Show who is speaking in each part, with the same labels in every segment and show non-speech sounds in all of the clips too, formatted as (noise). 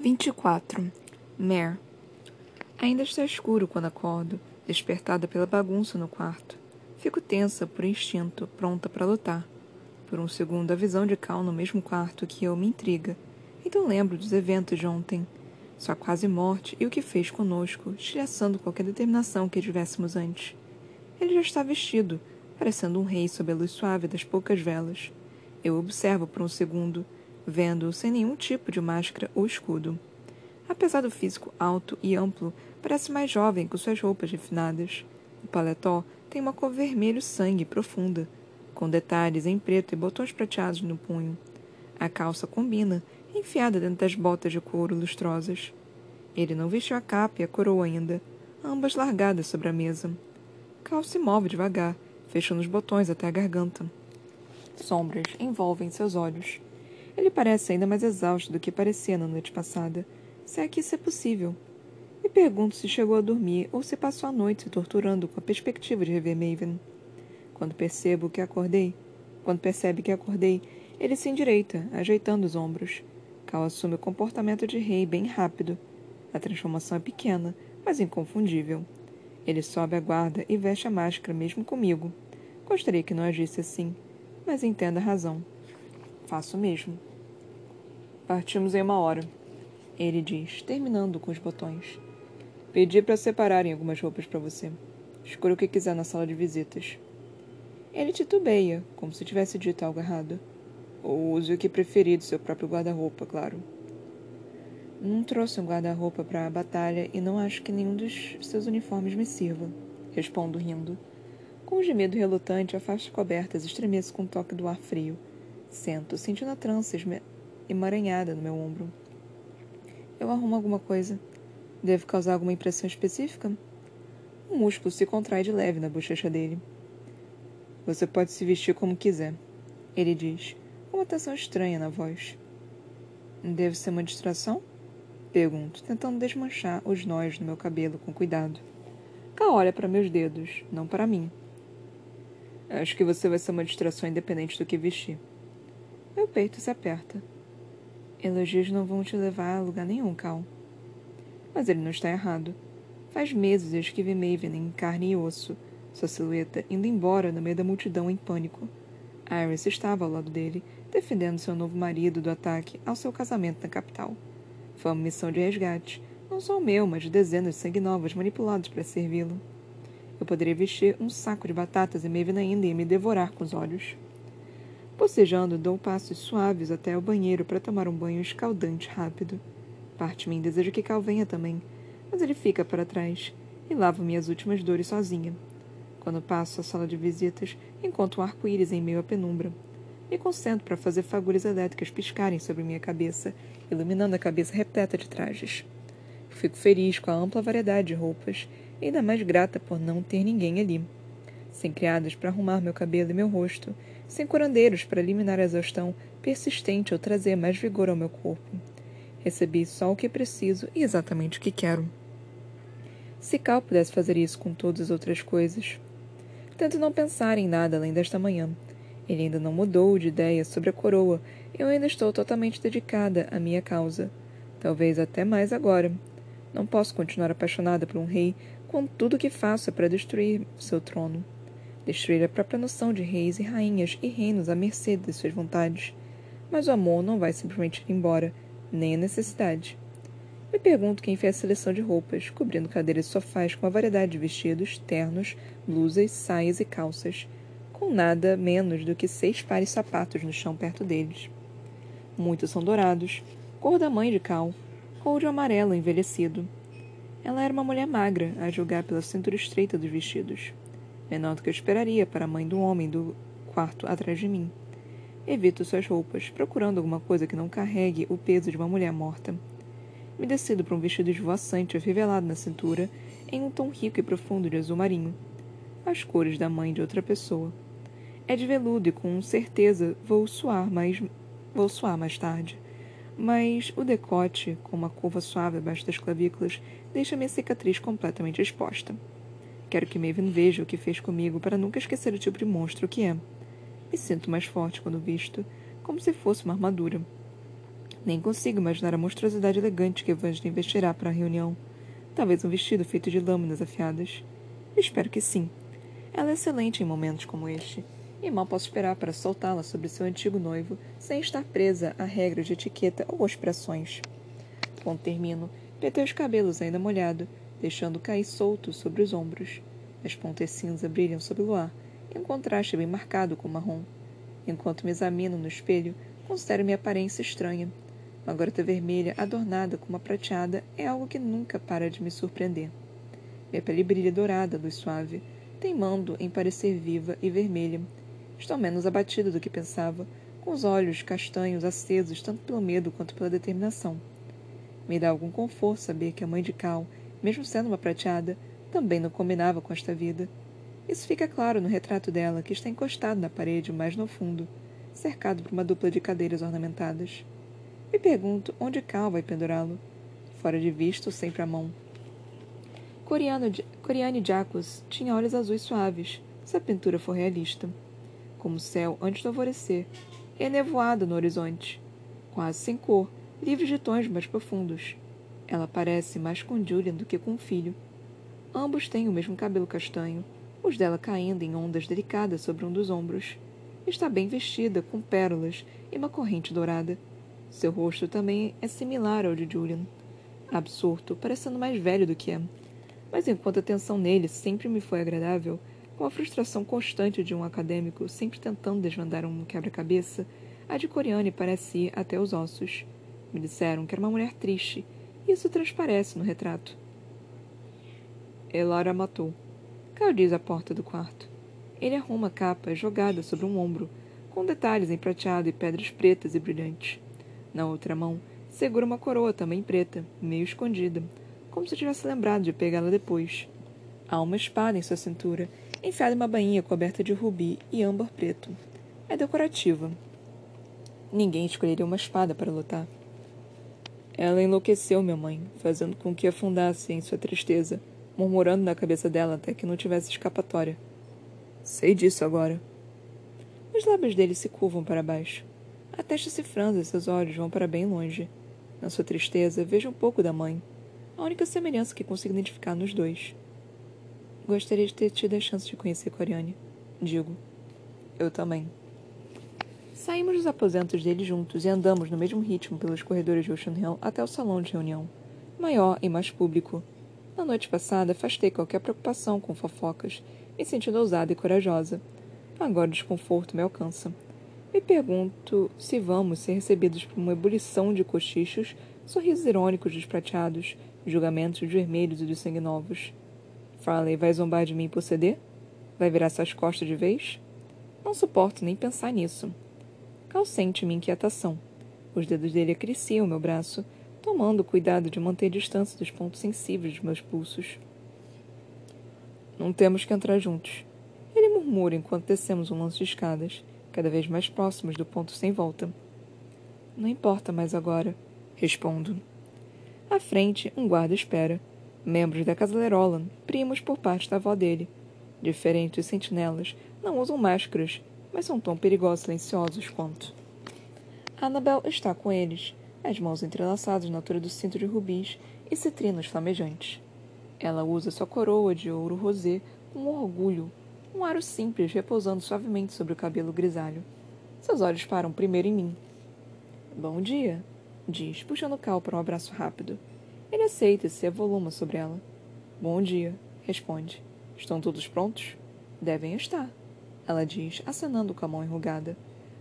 Speaker 1: 24. Mare. Ainda está escuro quando acordo, despertada pela bagunça no quarto. Fico tensa por instinto, pronta para lutar. Por um segundo, a visão de Cal no mesmo quarto que eu me intriga. Então lembro dos eventos de ontem. Sua quase morte e o que fez conosco, estilhaçando qualquer determinação que tivéssemos antes. Ele já está vestido, parecendo um rei sob a luz suave das poucas velas. Eu observo por um segundo, vendo-o sem nenhum tipo de máscara ou escudo. Apesar do físico alto e amplo, parece mais jovem com suas roupas refinadas. O paletó tem uma cor vermelho sangue profunda, com detalhes em preto e botões prateados no punho. A calça combina, enfiada dentro das botas de couro lustrosas. Ele não vestiu a capa e a coroa ainda, ambas largadas sobre a mesa. Cal se move devagar, fechando os botões até a garganta. Sombras envolvem seus olhos. Ele parece ainda mais exausto do que parecia na noite passada, se é que isso é possível. Me pergunto se chegou a dormir ou se passou a noite se torturando com a perspectiva de rever Maven. Quando percebo que acordei, quando percebe que acordei, ele se endireita, ajeitando os ombros. Cal assume o comportamento de rei bem rápido. A transformação é pequena, mas inconfundível. Ele sobe a guarda e veste a máscara mesmo comigo. Gostaria que não agisse assim, mas entenda a razão. Faço mesmo. Partimos em uma hora, ele diz, terminando com os botões. Pedi para separarem algumas roupas para você. Escolha o que quiser na sala de visitas. Ele titubeia, como se tivesse dito algo errado. Ou use o que preferir do seu próprio guarda-roupa, claro. Não trouxe um guarda-roupa para a batalha e não acho que nenhum dos seus uniformes me sirva. Respondo rindo. Com um gemido relutante, afasto cobertas e estremeço com um toque do ar frio. Sento, sentindo a trança emaranhada no meu ombro. Eu arrumo alguma coisa. Deve causar alguma impressão específica? Um músculo se contrai de leve na bochecha dele. Você pode se vestir como quiser, ele diz, com uma tensão estranha na voz. Deve ser uma distração? Pergunto, tentando desmanchar os nós no meu cabelo com cuidado. Cá olha para meus dedos, não para mim. Acho que você vai ser uma distração independente do que vestir. Meu peito se aperta. Elogios não vão te levar a lugar nenhum, Cal. Mas ele não está errado. Faz meses que vi Maven em carne e osso, sua silhueta indo embora no meio da multidão em pânico. Iris estava ao lado dele, defendendo seu novo marido do ataque ao seu casamento na capital. Foi uma missão de resgate, não só o meu, mas de dezenas de sangue novos manipulados para servi-lo. Eu poderia vestir um saco de batatas e Maven ainda ia me devorar com os olhos. Bocejando, dou passos suaves até o banheiro para tomar um banho escaldante rápido. Parte de mim deseja que Cal venha também, mas ele fica para trás e lavo minhas últimas dores sozinha. Quando passo a sala de visitas, encontro um arco-íris em meio à penumbra. Me concentro para fazer fagulhas elétricas piscarem sobre minha cabeça, iluminando a cabeça repleta de trajes. Fico feliz com a ampla variedade de roupas e ainda mais grata por não ter ninguém ali. Sem criadas para arrumar meu cabelo e meu rosto, sem curandeiros para eliminar a exaustão persistente ou trazer mais vigor ao meu corpo. Recebi só o que preciso e exatamente o que quero. Se Cal pudesse fazer isso com todas as outras coisas. Tento não pensar em nada além desta manhã. Ele ainda não mudou de ideia sobre a coroa eu ainda estou totalmente dedicada à minha causa. Talvez até mais agora. Não posso continuar apaixonada por um rei quando tudo o que faço é para destruir seu trono destruir a própria noção de reis e rainhas e reinos à mercê de suas vontades. Mas o amor não vai simplesmente ir embora, nem a necessidade. Me pergunto quem fez a seleção de roupas, cobrindo cadeiras e sofás com uma variedade de vestidos, ternos, blusas, saias e calças, com nada menos do que seis pares de sapatos no chão perto deles. Muitos são dourados, cor da mãe de Cal, ou de amarelo envelhecido. Ela era uma mulher magra, a julgar pela cintura estreita dos vestidos menor do que eu esperaria para a mãe do homem do quarto atrás de mim. Evito suas roupas, procurando alguma coisa que não carregue o peso de uma mulher morta. Me decido para um vestido esvoaçante afivelado na cintura, em um tom rico e profundo de azul marinho. As cores da mãe de outra pessoa. É de veludo e com certeza vou suar mais, vou suar mais tarde. Mas o decote, com uma curva suave abaixo das clavículas, deixa minha cicatriz completamente exposta. Quero que Maven veja o que fez comigo para nunca esquecer o tipo de monstro que é. Me sinto mais forte quando visto, como se fosse uma armadura. Nem consigo imaginar a monstruosidade elegante que Evangeline vestirá para a reunião. Talvez um vestido feito de lâminas afiadas. Espero que sim. Ela é excelente em momentos como este, e mal posso esperar para soltá-la sobre seu antigo noivo sem estar presa a regras de etiqueta ou expressões. Quando termino, petei os cabelos ainda molhado, deixando cair soltos sobre os ombros. As pontas cinza brilham sob o luar, em contraste bem marcado com o marrom. Enquanto me examino no espelho, considero minha aparência estranha. Uma garota vermelha adornada com uma prateada é algo que nunca para de me surpreender. Minha pele brilha dourada, luz suave, teimando em parecer viva e vermelha. Estou menos abatida do que pensava, com os olhos castanhos acesos tanto pelo medo quanto pela determinação. Me dá algum conforto saber que a mãe de Cal, mesmo sendo uma prateada, também não combinava com esta vida. Isso fica claro no retrato dela, que está encostado na parede mais no fundo, cercado por uma dupla de cadeiras ornamentadas. Me pergunto onde Cal vai pendurá-lo. Fora de vista, sempre à mão. Coriane Jacos tinha olhos azuis suaves, se a pintura for realista. Como o céu antes do alvorecer, e nevoada no horizonte. Quase sem cor, livre de tons mais profundos. Ela parece mais com Julian do que com o filho. Ambos têm o mesmo cabelo castanho, os dela caindo em ondas delicadas sobre um dos ombros. Está bem vestida, com pérolas e uma corrente dourada. Seu rosto também é similar ao de Julian. Absurdo, parecendo mais velho do que é. Mas enquanto a atenção nele sempre me foi agradável, com a frustração constante de um acadêmico sempre tentando desvendar um quebra-cabeça, a de Coriane parece ir até os ossos. Me disseram que era uma mulher triste, isso transparece no retrato. Elora matou. Caiu diz à porta do quarto. Ele arruma a capa jogada sobre um ombro, com detalhes em prateado e pedras pretas e brilhantes. Na outra mão, segura uma coroa também preta, meio escondida, como se tivesse lembrado de pegá-la depois. Há uma espada em sua cintura, enfiada em uma bainha coberta de rubi e âmbar preto. É decorativa. Ninguém escolheria uma espada para lutar. Ela enlouqueceu minha mãe, fazendo com que afundasse em sua tristeza, murmurando na cabeça dela até que não tivesse escapatória. Sei disso agora. Os lábios dele se curvam para baixo. A testa se franze e seus olhos vão para bem longe. Na sua tristeza, vejo um pouco da mãe. A única semelhança que consigo identificar nos dois. Gostaria de ter tido a chance de conhecer Coriane. Digo. Eu também. Saímos dos aposentos dele juntos e andamos no mesmo ritmo pelos corredores de Ocean Hill até o salão de reunião, maior e mais público, na noite passada, afastei qualquer preocupação com fofocas, me sentindo ousada e corajosa. Agora o desconforto me alcança. Me pergunto se vamos ser recebidos por uma ebulição de cochichos, sorrisos irônicos desprateados, julgamentos vermelhos e de sangue novos. Farley vai zombar de mim por ceder? Vai virar suas costas de vez? Não suporto nem pensar nisso. Cal sente minha inquietação. Os dedos dele acariciam meu braço, tomando cuidado de manter distância dos pontos sensíveis de meus pulsos. Não temos que entrar juntos. Ele murmura enquanto descemos um lance de escadas, cada vez mais próximos do ponto sem volta. Não importa mais agora, respondo. À frente, um guarda espera. Membros da Casa Lerolan, primos por parte da avó dele. Diferentes sentinelas, não usam máscaras, mas são tão perigosos e silenciosos quanto. Annabel está com eles, as mãos entrelaçadas na altura do cinto de rubis e citrinos flamejantes. Ela usa sua coroa de ouro rosé com orgulho, um aro simples repousando suavemente sobre o cabelo grisalho. Seus olhos param primeiro em mim. Bom dia, diz, puxando Cal para um abraço rápido. Ele aceita e se avoluma sobre ela. Bom dia, responde. Estão todos prontos? Devem estar, ela diz, acenando com a mão enrugada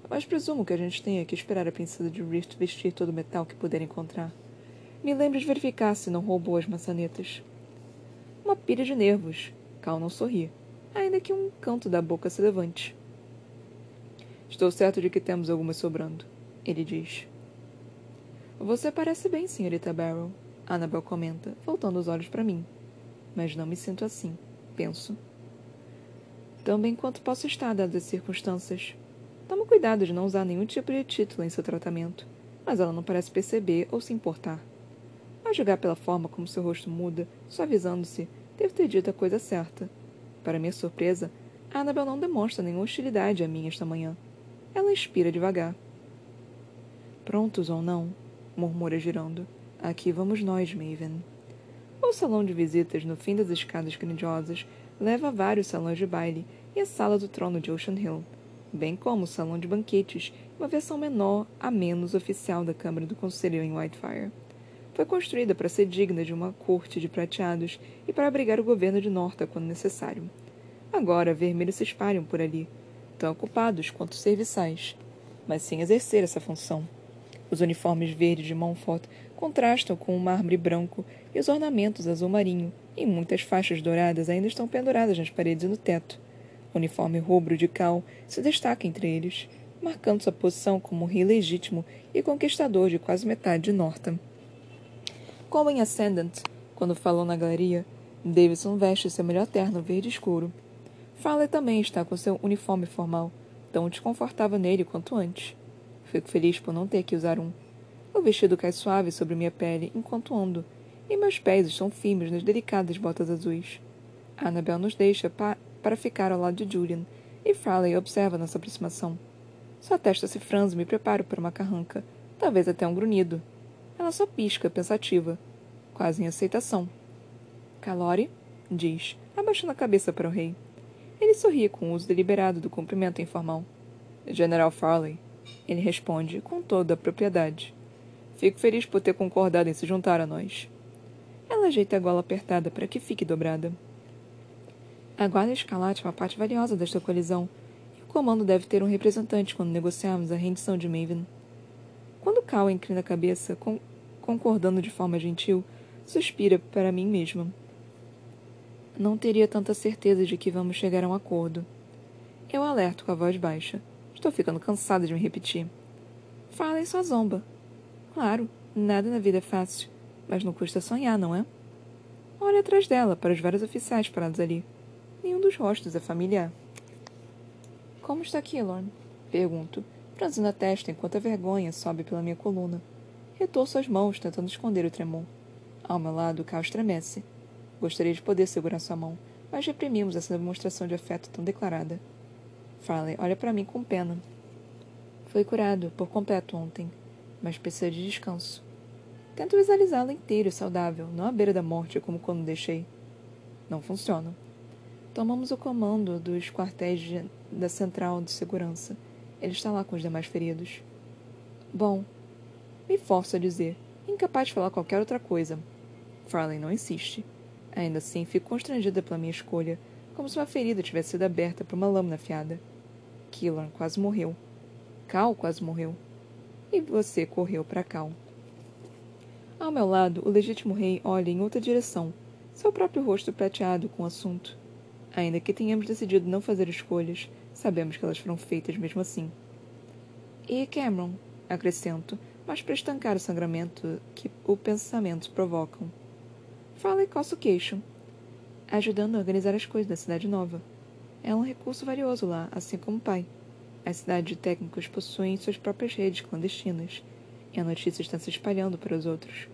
Speaker 1: mas presumo que a gente tenha que esperar a princesa de Rift vestir todo o metal que puder encontrar. Me lembre de verificar se não roubou as maçanetas. Uma pilha de nervos. Cal não sorri, ainda que um canto da boca se levante. Estou certo de que temos algumas sobrando, ele diz. Você parece bem, senhorita Barrow, Annabel comenta, voltando os olhos para mim. Mas não me sinto assim, penso. Tão bem quanto posso estar, dadas as circunstâncias. Toma cuidado de não usar nenhum tipo de título em seu tratamento, mas ela não parece perceber ou se importar. A julgar pela forma como seu rosto muda, suavizando-se, devo ter dito a coisa certa. Para minha surpresa, Annabel não demonstra nenhuma hostilidade a mim esta manhã. Ela expira devagar. Prontos ou não, murmura girando. Aqui vamos nós, Maven. O salão de visitas, no fim das escadas grandiosas, leva a vários salões de baile e a sala do trono de Ocean Hill, bem como o salão de banquetes, uma versão menor a menos oficial da Câmara do Conselho em Whitefire. Foi construída para ser digna de uma corte de prateados e para abrigar o governo de Norta quando necessário. Agora, vermelhos se espalham por ali, tão ocupados quanto serviçais, mas sem exercer essa função. Os uniformes verdes de Montfort contrastam com o mármore branco e os ornamentos azul marinho, e muitas faixas douradas ainda estão penduradas nas paredes e no teto. O uniforme rubro de Cal se destaca entre eles, marcando sua posição como rei legítimo e conquistador de quase metade de Northam. Como em Ascendant, quando falou na galeria, Davidson veste seu melhor terno verde escuro. Farley também está com seu uniforme formal, tão desconfortável nele quanto antes. Fico feliz por não ter que usar um. O vestido cai suave sobre minha pele enquanto ando, e meus pés estão firmes nas delicadas botas azuis. Annabel nos deixa pa para ficar ao lado de Julian, e Farley observa nossa aproximação. Sua testa se franze e me preparo para uma carranca, talvez até um grunhido. Ela só pisca, pensativa, quase em aceitação. Calore, diz, abaixando a cabeça para o rei. Ele sorri com o uso deliberado do cumprimento informal. General Farley, ele responde com toda a propriedade. Fico feliz por ter concordado em se juntar a nós. Ela ajeita a gola apertada para que fique dobrada. A Guarda Escalate é uma parte valiosa desta colisão, e o comando deve ter um representante quando negociarmos a rendição de Maven. Quando Cal inclina a cabeça, concordando de forma gentil, suspira para mim mesma. Não teria tanta certeza de que vamos chegar a um acordo. Eu alerto com a voz baixa. Estou ficando cansada de me repetir. Fala em sua zomba. Claro, nada na vida é fácil, mas não custa sonhar, não é? Olhe atrás dela, para os vários oficiais parados ali. Nenhum dos rostos é familiar. Como está Killorn? Pergunto, franzindo a testa enquanto a vergonha sobe pela minha coluna. Retorço as mãos, tentando esconder o tremor. Ao meu lado, o caos estremece. Gostaria de poder segurar sua mão, mas reprimimos essa demonstração de afeto tão declarada. Farley olha para mim com pena. Foi curado por completo ontem, mas precisa de descanso. Tento visualizá-lo inteiro e saudável, não à beira da morte como quando deixei. Não funciona. Tomamos o comando dos quartéis de, da central de segurança. Ele está lá com os demais feridos. Bom, me forço a dizer, incapaz de falar qualquer outra coisa. Farley não insiste. Ainda assim, fico constrangida pela minha escolha, como se uma ferida tivesse sido aberta por uma lâmina afiada. Killan quase morreu. Cal quase morreu. E você correu para Cal. Ao meu lado, o legítimo rei olha em outra direção, seu próprio rosto prateado com o assunto. Ainda que tenhamos decidido não fazer escolhas, sabemos que elas foram feitas mesmo assim. E Cameron, acrescento, mas para estancar o sangramento que o pensamento provocam. Fala e coça o queixo, ajudando a organizar as coisas da cidade nova. É um recurso valioso lá, assim como o pai. As cidades de técnicos possuem suas próprias redes clandestinas, e a notícia está se espalhando para os outros.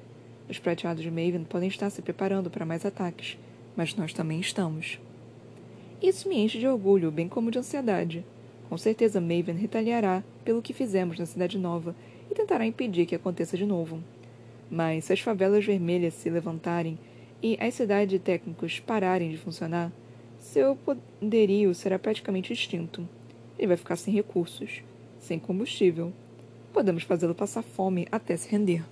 Speaker 1: Os prateados de Maven podem estar se preparando para mais ataques, mas nós também estamos. Isso me enche de orgulho, bem como de ansiedade. Com certeza Maven retaliará pelo que fizemos na Cidade Nova e tentará impedir que aconteça de novo. Mas se as favelas vermelhas se levantarem e as cidades de técnicos pararem de funcionar, seu poderio será praticamente extinto. Ele vai ficar sem recursos, sem combustível. Podemos fazê-lo passar fome até se render.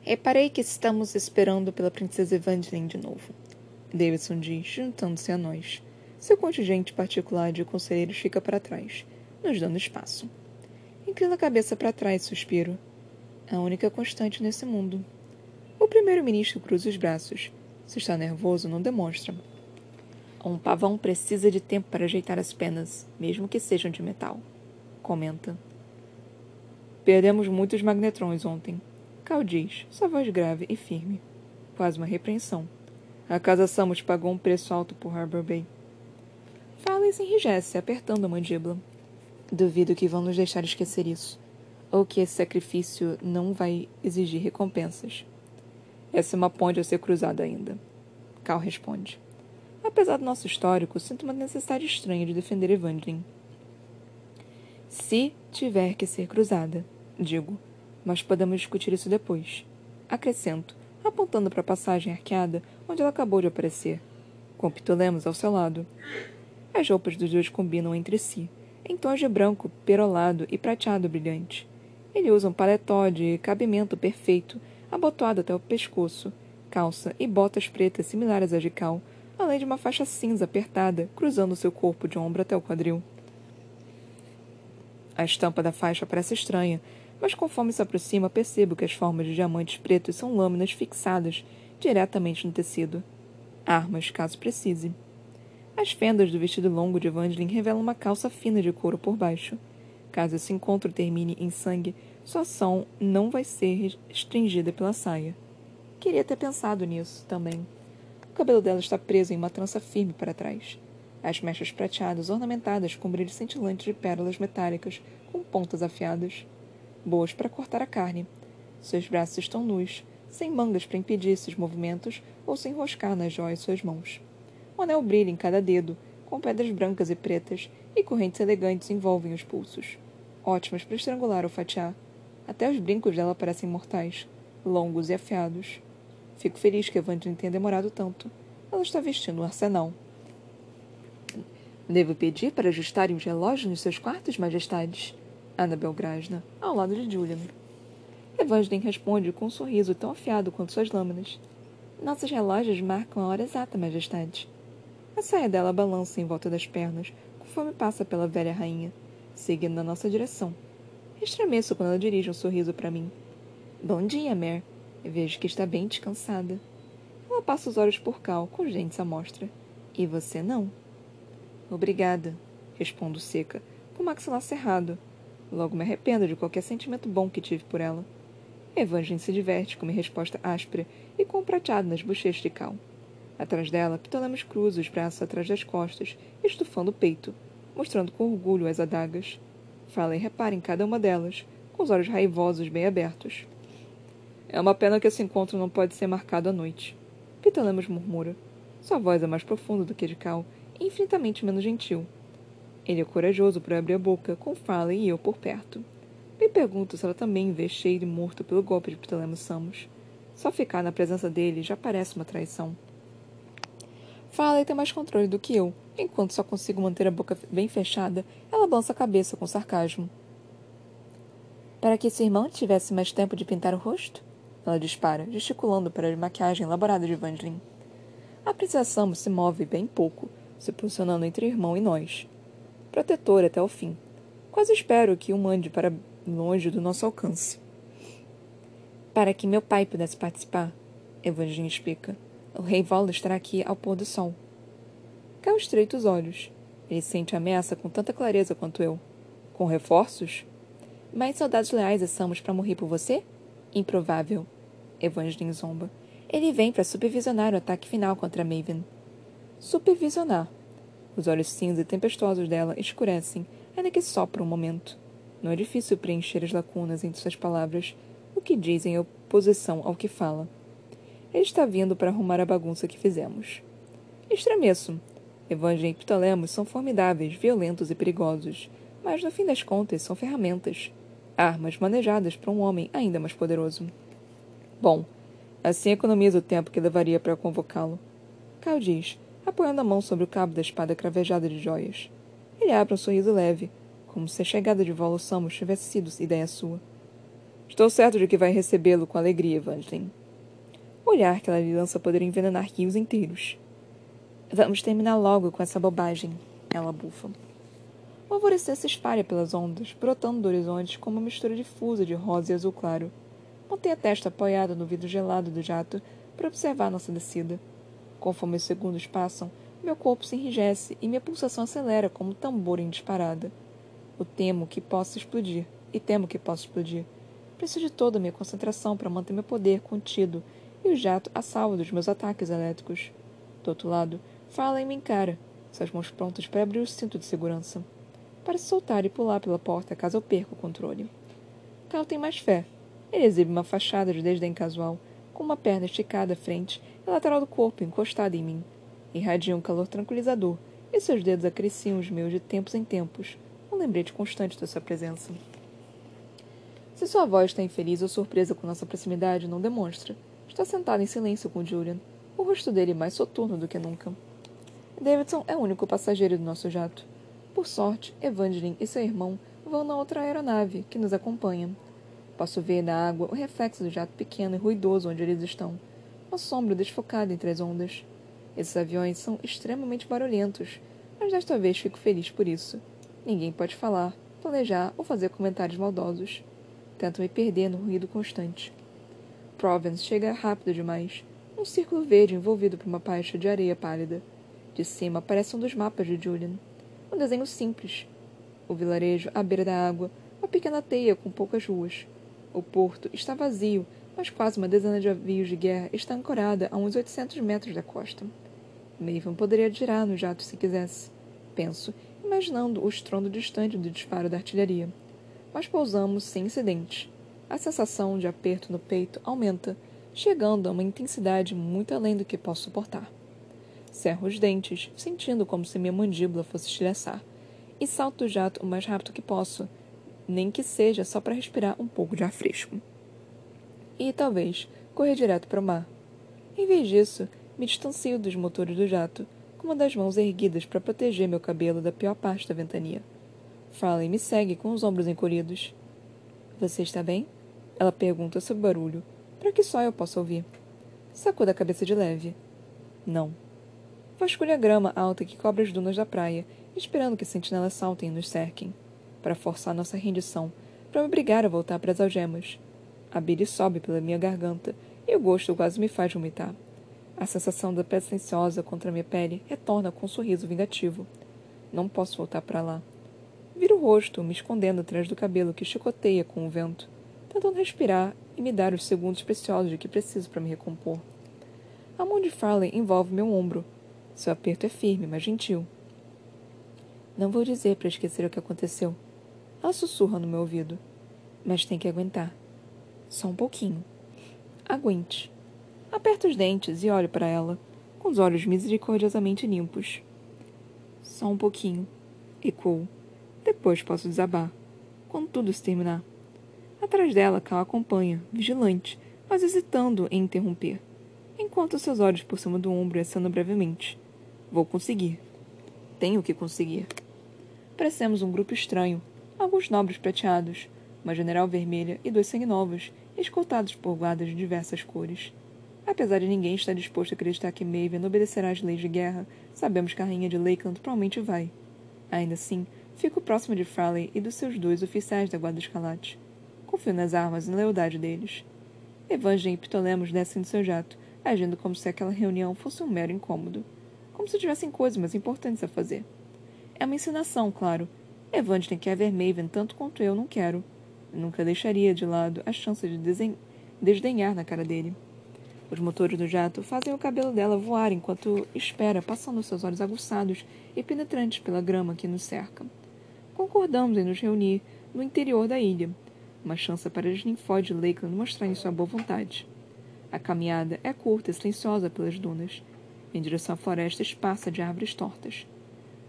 Speaker 1: Reparei que estamos esperando pela princesa Evangeline de novo. Davidson diz, juntando-se a nós. Seu contingente particular de conselheiros fica para trás, nos dando espaço. Inclina a cabeça para trás, suspiro. A única constante nesse mundo. O primeiro-ministro cruza os braços. Se está nervoso, não demonstra. Um pavão precisa de tempo para ajeitar as penas, mesmo que sejam de metal. Comenta. Perdemos muitos magnetrões ontem. Cal diz, sua voz grave e firme. Quase uma repreensão. A casa Samus pagou um preço alto por Harbor Bay. Fala se enrijece, apertando a mandíbula. Duvido que vão nos deixar esquecer isso. Ou que esse sacrifício não vai exigir recompensas. Essa é uma ponte a ser cruzada ainda. Cal responde. Apesar do nosso histórico, sinto uma necessidade estranha de defender Evangeline. Se tiver que ser cruzada, digo, Mas podemos discutir isso depois. Acrescento, apontando para a passagem arqueada onde ela acabou de aparecer, com Ptolemos ao seu lado. As roupas dos dois combinam entre si, em tons de branco, perolado e prateado brilhante. Ele usa um paletó de cabimento perfeito, abotoado até o pescoço, calça e botas pretas similares às de Cal, além de uma faixa cinza apertada cruzando seu corpo de ombro até o quadril. A estampa da faixa parece estranha, mas conforme se aproxima percebo que as formas de diamantes pretos são lâminas fixadas diretamente no tecido. Armas, caso precise. As fendas do vestido longo de Evangeline revelam uma calça fina de couro por baixo. Caso esse encontro termine em sangue, sua ação não vai ser restringida pela saia. Queria ter pensado nisso também. O cabelo dela está preso em uma trança firme para trás. As mechas prateadas ornamentadas com brilho cintilante de pérolas metálicas com pontas afiadas. Boas para cortar a carne. Seus braços estão nus, sem mangas para impedir esses movimentos ou se enroscar nas joias suas mãos. Um anel brilha em cada dedo, com pedras brancas e pretas, e correntes elegantes envolvem os pulsos. Ótimas para estrangular ou fatiar. Até os brincos dela parecem mortais, longos e afiados. Fico feliz que Evangeline tenha demorado tanto. Ela está vestindo um arsenal. Devo pedir para ajustarem os relógios nos seus quartos, majestades? Annabel Grasna, ao lado de Julian. Evangeline responde com um sorriso tão afiado quanto suas lâminas. Nossos relógios marcam a hora exata, majestade. A saia dela balança em volta das pernas, conforme passa pela velha rainha, seguindo na nossa direção. Estremeço quando ela dirige um sorriso para mim. Bom dia, Mer. Vejo que está bem descansada. Ela passa os olhos por Cal, com os dentes à mostra. E você não? Obrigada, respondo seca, com o maxilar cerrado. Logo me arrependo de qualquer sentimento bom que tive por ela. Evangeline se diverte com minha resposta áspera e com um prateado nas bochechas de Cal. Atrás dela, Ptolemos cruza os braços atrás das costas, estufando o peito, mostrando com orgulho as adagas. Fala e repara em cada uma delas, com os olhos raivosos bem abertos. É uma pena que esse encontro não pode ser marcado à noite. Ptolemos murmura. Sua voz é mais profunda do que de Cal e infinitamente menos gentil. Ele é corajoso para abrir a boca, com Fala e eu por perto. Me pergunto se ela também vê cheiro e morto pelo golpe de Ptolemos Samos. Só ficar na presença dele já parece uma traição. Fala e tem mais controle do que eu. Enquanto só consigo manter a boca bem fechada, ela balança a cabeça com sarcasmo. Para que seu irmão tivesse mais tempo de pintar o rosto? Ela dispara, gesticulando para a maquiagem elaborada de Evangeline. A princesa Samus se move bem pouco, se posicionando entre o irmão e nós. Protetora até o fim. Quase espero que o mande para longe do nosso alcance. Para que meu pai pudesse participar, Evangeline explica. O rei Vola estará aqui ao pôr do sol. Cal estreita os olhos. Ele sente a ameaça com tanta clareza quanto eu. Com reforços? Mais soldados leais assamos para morrer por você? Improvável. Evangeline zomba. Ele vem para supervisionar o ataque final contra Maven. Supervisionar. Os olhos cinza e tempestuosos dela escurecem, ainda que só por um momento. Não é difícil preencher as lacunas entre suas palavras, o que diz em oposição ao que fala. Ele está vindo para arrumar a bagunça que fizemos. Estremeço. Evangelho e Ptolemos são formidáveis, violentos e perigosos, mas no fim das contas são ferramentas. Armas manejadas para um homem ainda mais poderoso. Bom, assim economiza o tempo que levaria para convocá-lo. Cal diz, apoiando a mão sobre o cabo da espada cravejada de joias. Ele abre um sorriso leve, como se a chegada de Volo Samus tivesse sido ideia sua. Estou certo de que vai recebê-lo com alegria, Evangeline. O olhar que ela lhe lança poderia envenenar rios inteiros. Vamos terminar logo com essa bobagem, ela bufa. O alvorecer se espalha pelas ondas, brotando do horizonte como uma mistura difusa de rosa e azul claro. Montei a testa apoiada no vidro gelado do jato para observar nossa descida. Conforme os segundos passam, meu corpo se enrijece e minha pulsação acelera como um tambor em disparada. Eu temo que possa explodir, e temo que possa explodir. Preciso de toda a minha concentração para manter meu poder contido e o jato a salvo dos meus ataques elétricos. Do outro lado, Fala e me encara, suas mãos prontas para abrir o cinto de segurança. Para se soltar e pular pela porta caso eu perca o controle. Cal tem mais fé. Ele exibe uma fachada de desdém casual, com uma perna esticada à frente e a lateral do corpo encostada em mim. Irradia um calor tranquilizador, e seus dedos acariciam os meus de tempos em tempos, um lembrete constante da sua presença. Se sua voz está infeliz ou surpresa com nossa proximidade, não demonstra. Está sentada em silêncio com Julian, o rosto dele mais soturno do que nunca. Davidson é o único passageiro do nosso jato. Por sorte, Evangeline e seu irmão vão na outra aeronave, que nos acompanha. Posso ver na água o reflexo do jato pequeno e ruidoso onde eles estão, uma sombra desfocada entre as ondas. Esses aviões são extremamente barulhentos, mas desta vez fico feliz por isso. Ninguém pode falar, planejar ou fazer comentários maldosos. Tento me perder no ruído constante. Provence chega rápido demais, um círculo verde envolvido por uma faixa de areia pálida. De cima aparece um dos mapas de Julian. Um desenho simples. O vilarejo à beira da água, uma pequena teia com poucas ruas. O porto está vazio, mas quase uma dezena de navios de guerra está ancorada a uns 800 metros da costa. Maven poderia girar no jato se quisesse. Penso, imaginando o estrondo distante do disparo da artilharia. Mas pousamos sem incidente. A sensação de aperto no peito aumenta, chegando a uma intensidade muito além do que posso suportar. Cerro os dentes, sentindo como se minha mandíbula fosse estilhaçar, e salto o jato o mais rápido que posso, nem que seja só para respirar um pouco de ar fresco. E talvez correr direto para o mar. Em vez disso, me distancio dos motores do jato, com uma das mãos erguidas para proteger meu cabelo da pior parte da ventania. Farley me segue com os ombros encolhidos. Você está bem? Ela pergunta sob barulho, para que só eu possa ouvir. Sacuda a cabeça de leve. Não. Vasculho a grama alta que cobre as dunas da praia, esperando que sentinelas saltem e nos cerquem, para forçar nossa rendição, para me obrigar a voltar para as algemas. A bile sobe pela minha garganta e o gosto quase me faz vomitar. A sensação da pedra silenciosa contra minha pele retorna com um sorriso vingativo. Não posso voltar para lá. Viro o rosto, me escondendo atrás do cabelo que chicoteia com o vento tentando respirar e me dar os segundos preciosos de que preciso para me recompor. A mão de Farley envolve meu ombro. Seu aperto é firme, mas gentil. Não vou dizer para esquecer o que aconteceu. Ela sussurra no meu ouvido. Mas tem que aguentar. Só um pouquinho. Aguente. Aperto os dentes e olho para ela, com os olhos misericordiosamente limpos. Só um pouquinho. Ecoou. Depois posso desabar. Quando tudo se terminar. Atrás dela, Cal acompanha, vigilante, mas hesitando em interromper, enquanto seus olhos por cima do ombro acenam brevemente. Vou conseguir. Tenho que conseguir. Parecemos um grupo estranho, alguns nobres prateados, uma general vermelha e dois sanguinovos, escoltados por guardas de diversas cores. Apesar de ninguém estar disposto a acreditar que Maven obedecerá às leis de guerra, sabemos que a rainha de Lakeland provavelmente vai. Ainda assim, fico próximo de Farley e dos seus dois oficiais da Guarda Escalate. Confio nas armas e na lealdade deles. Evangeline e Ptolemos descem do seu jato, agindo como se aquela reunião fosse um mero incômodo. Como se tivessem coisas mais importantes a fazer. É uma ensinação, claro. Evangeline quer ver Maven tanto quanto eu não quero. Nunca deixaria de lado a chance de desdenhar na cara dele. Os motores do jato fazem o cabelo dela voar enquanto espera, passando seus olhos aguçados e penetrantes pela grama que nos cerca. Concordamos em nos reunir no interior da ilha, uma chance para os ninfóides de Lakeland mostrarem sua boa vontade. A caminhada é curta e silenciosa pelas dunas, em direção à floresta esparsa de árvores tortas.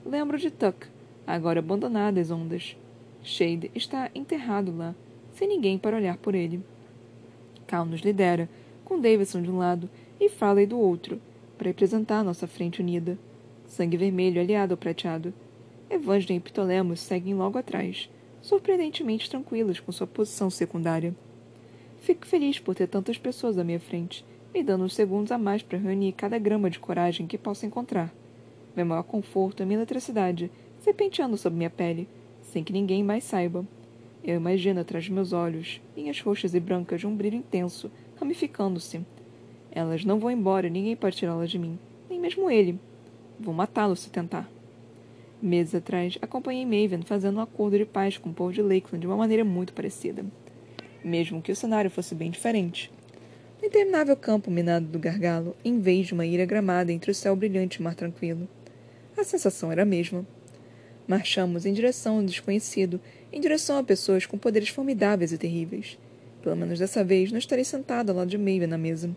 Speaker 1: Lembro de Tuck, agora abandonado às ondas. Shade está enterrado lá, sem ninguém para olhar por ele. Cal nos lidera, com Davidson de um lado e Farley do outro, para representar nossa frente unida. Sangue vermelho aliado ao prateado. Evangeline e Ptolemos seguem logo atrás, surpreendentemente tranquilas com sua posição secundária. Fico feliz por ter tantas pessoas à minha frente, me dando uns segundos a mais para reunir cada grama de coragem que possa encontrar. Meu maior conforto é minha eletricidade, serpenteando sobre minha pele, sem que ninguém mais saiba. Eu imagino atrás de meus olhos, linhas roxas e brancas de um brilho intenso, ramificando-se. Elas não vão embora, ninguém pode tirá-las de mim, nem mesmo ele. Vou matá-lo se tentar. Meses atrás, acompanhei Maven fazendo um acordo de paz com o povo de Lakeland de uma maneira muito parecida. Mesmo que o cenário fosse bem diferente. No interminável campo minado do gargalo, em vez de uma ilha gramada entre o céu brilhante e o mar tranquilo. A sensação era a mesma. Marchamos em direção ao desconhecido, em direção a pessoas com poderes formidáveis e terríveis. Pelo menos dessa vez não estarei sentado ao lado de Maven na mesa.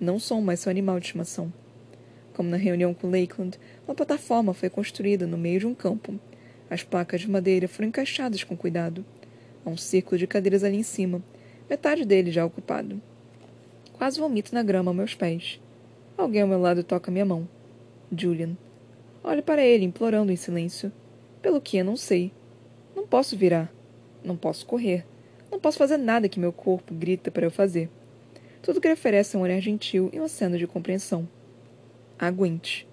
Speaker 1: Não sou mais seu animal de estimação. Como na reunião com Lakeland, uma plataforma foi construída no meio de um campo. As placas de madeira foram encaixadas com cuidado. Há um círculo de cadeiras ali em cima, metade dele já ocupado. Quase vomito na grama aos meus pés. Alguém ao meu lado toca minha mão. Julian. Olho para ele, implorando em silêncio. Pelo que, não sei. Não posso virar. Não posso correr. Não posso fazer nada que meu corpo grita para eu fazer. Tudo que ele oferece é um olhar gentil e uma cena de compreensão. Aguente.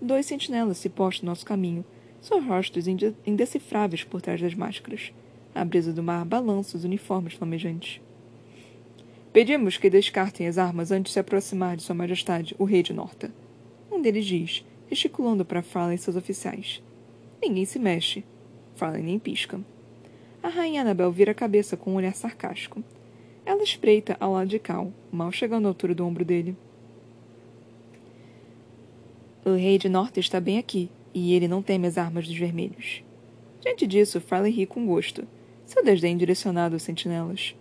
Speaker 1: Dois sentinelas se postam no nosso caminho, seus rostos indecifráveis por trás das máscaras. A brisa do mar balança os uniformes flamejantes. Pedimos que descartem as armas antes de se aproximar de Sua Majestade, o Rei de Norta. Um deles diz, gesticulando para Farley e seus oficiais. Ninguém se mexe. Farley nem pisca. A rainha Anabel vira a cabeça com um olhar sarcástico. Ela espreita ao lado de Cal, mal chegando à altura do ombro dele. O rei de Norte está bem aqui, e ele não teme as armas dos vermelhos. Diante disso, Farley ri com gosto, seu desdém direcionado aos sentinelas.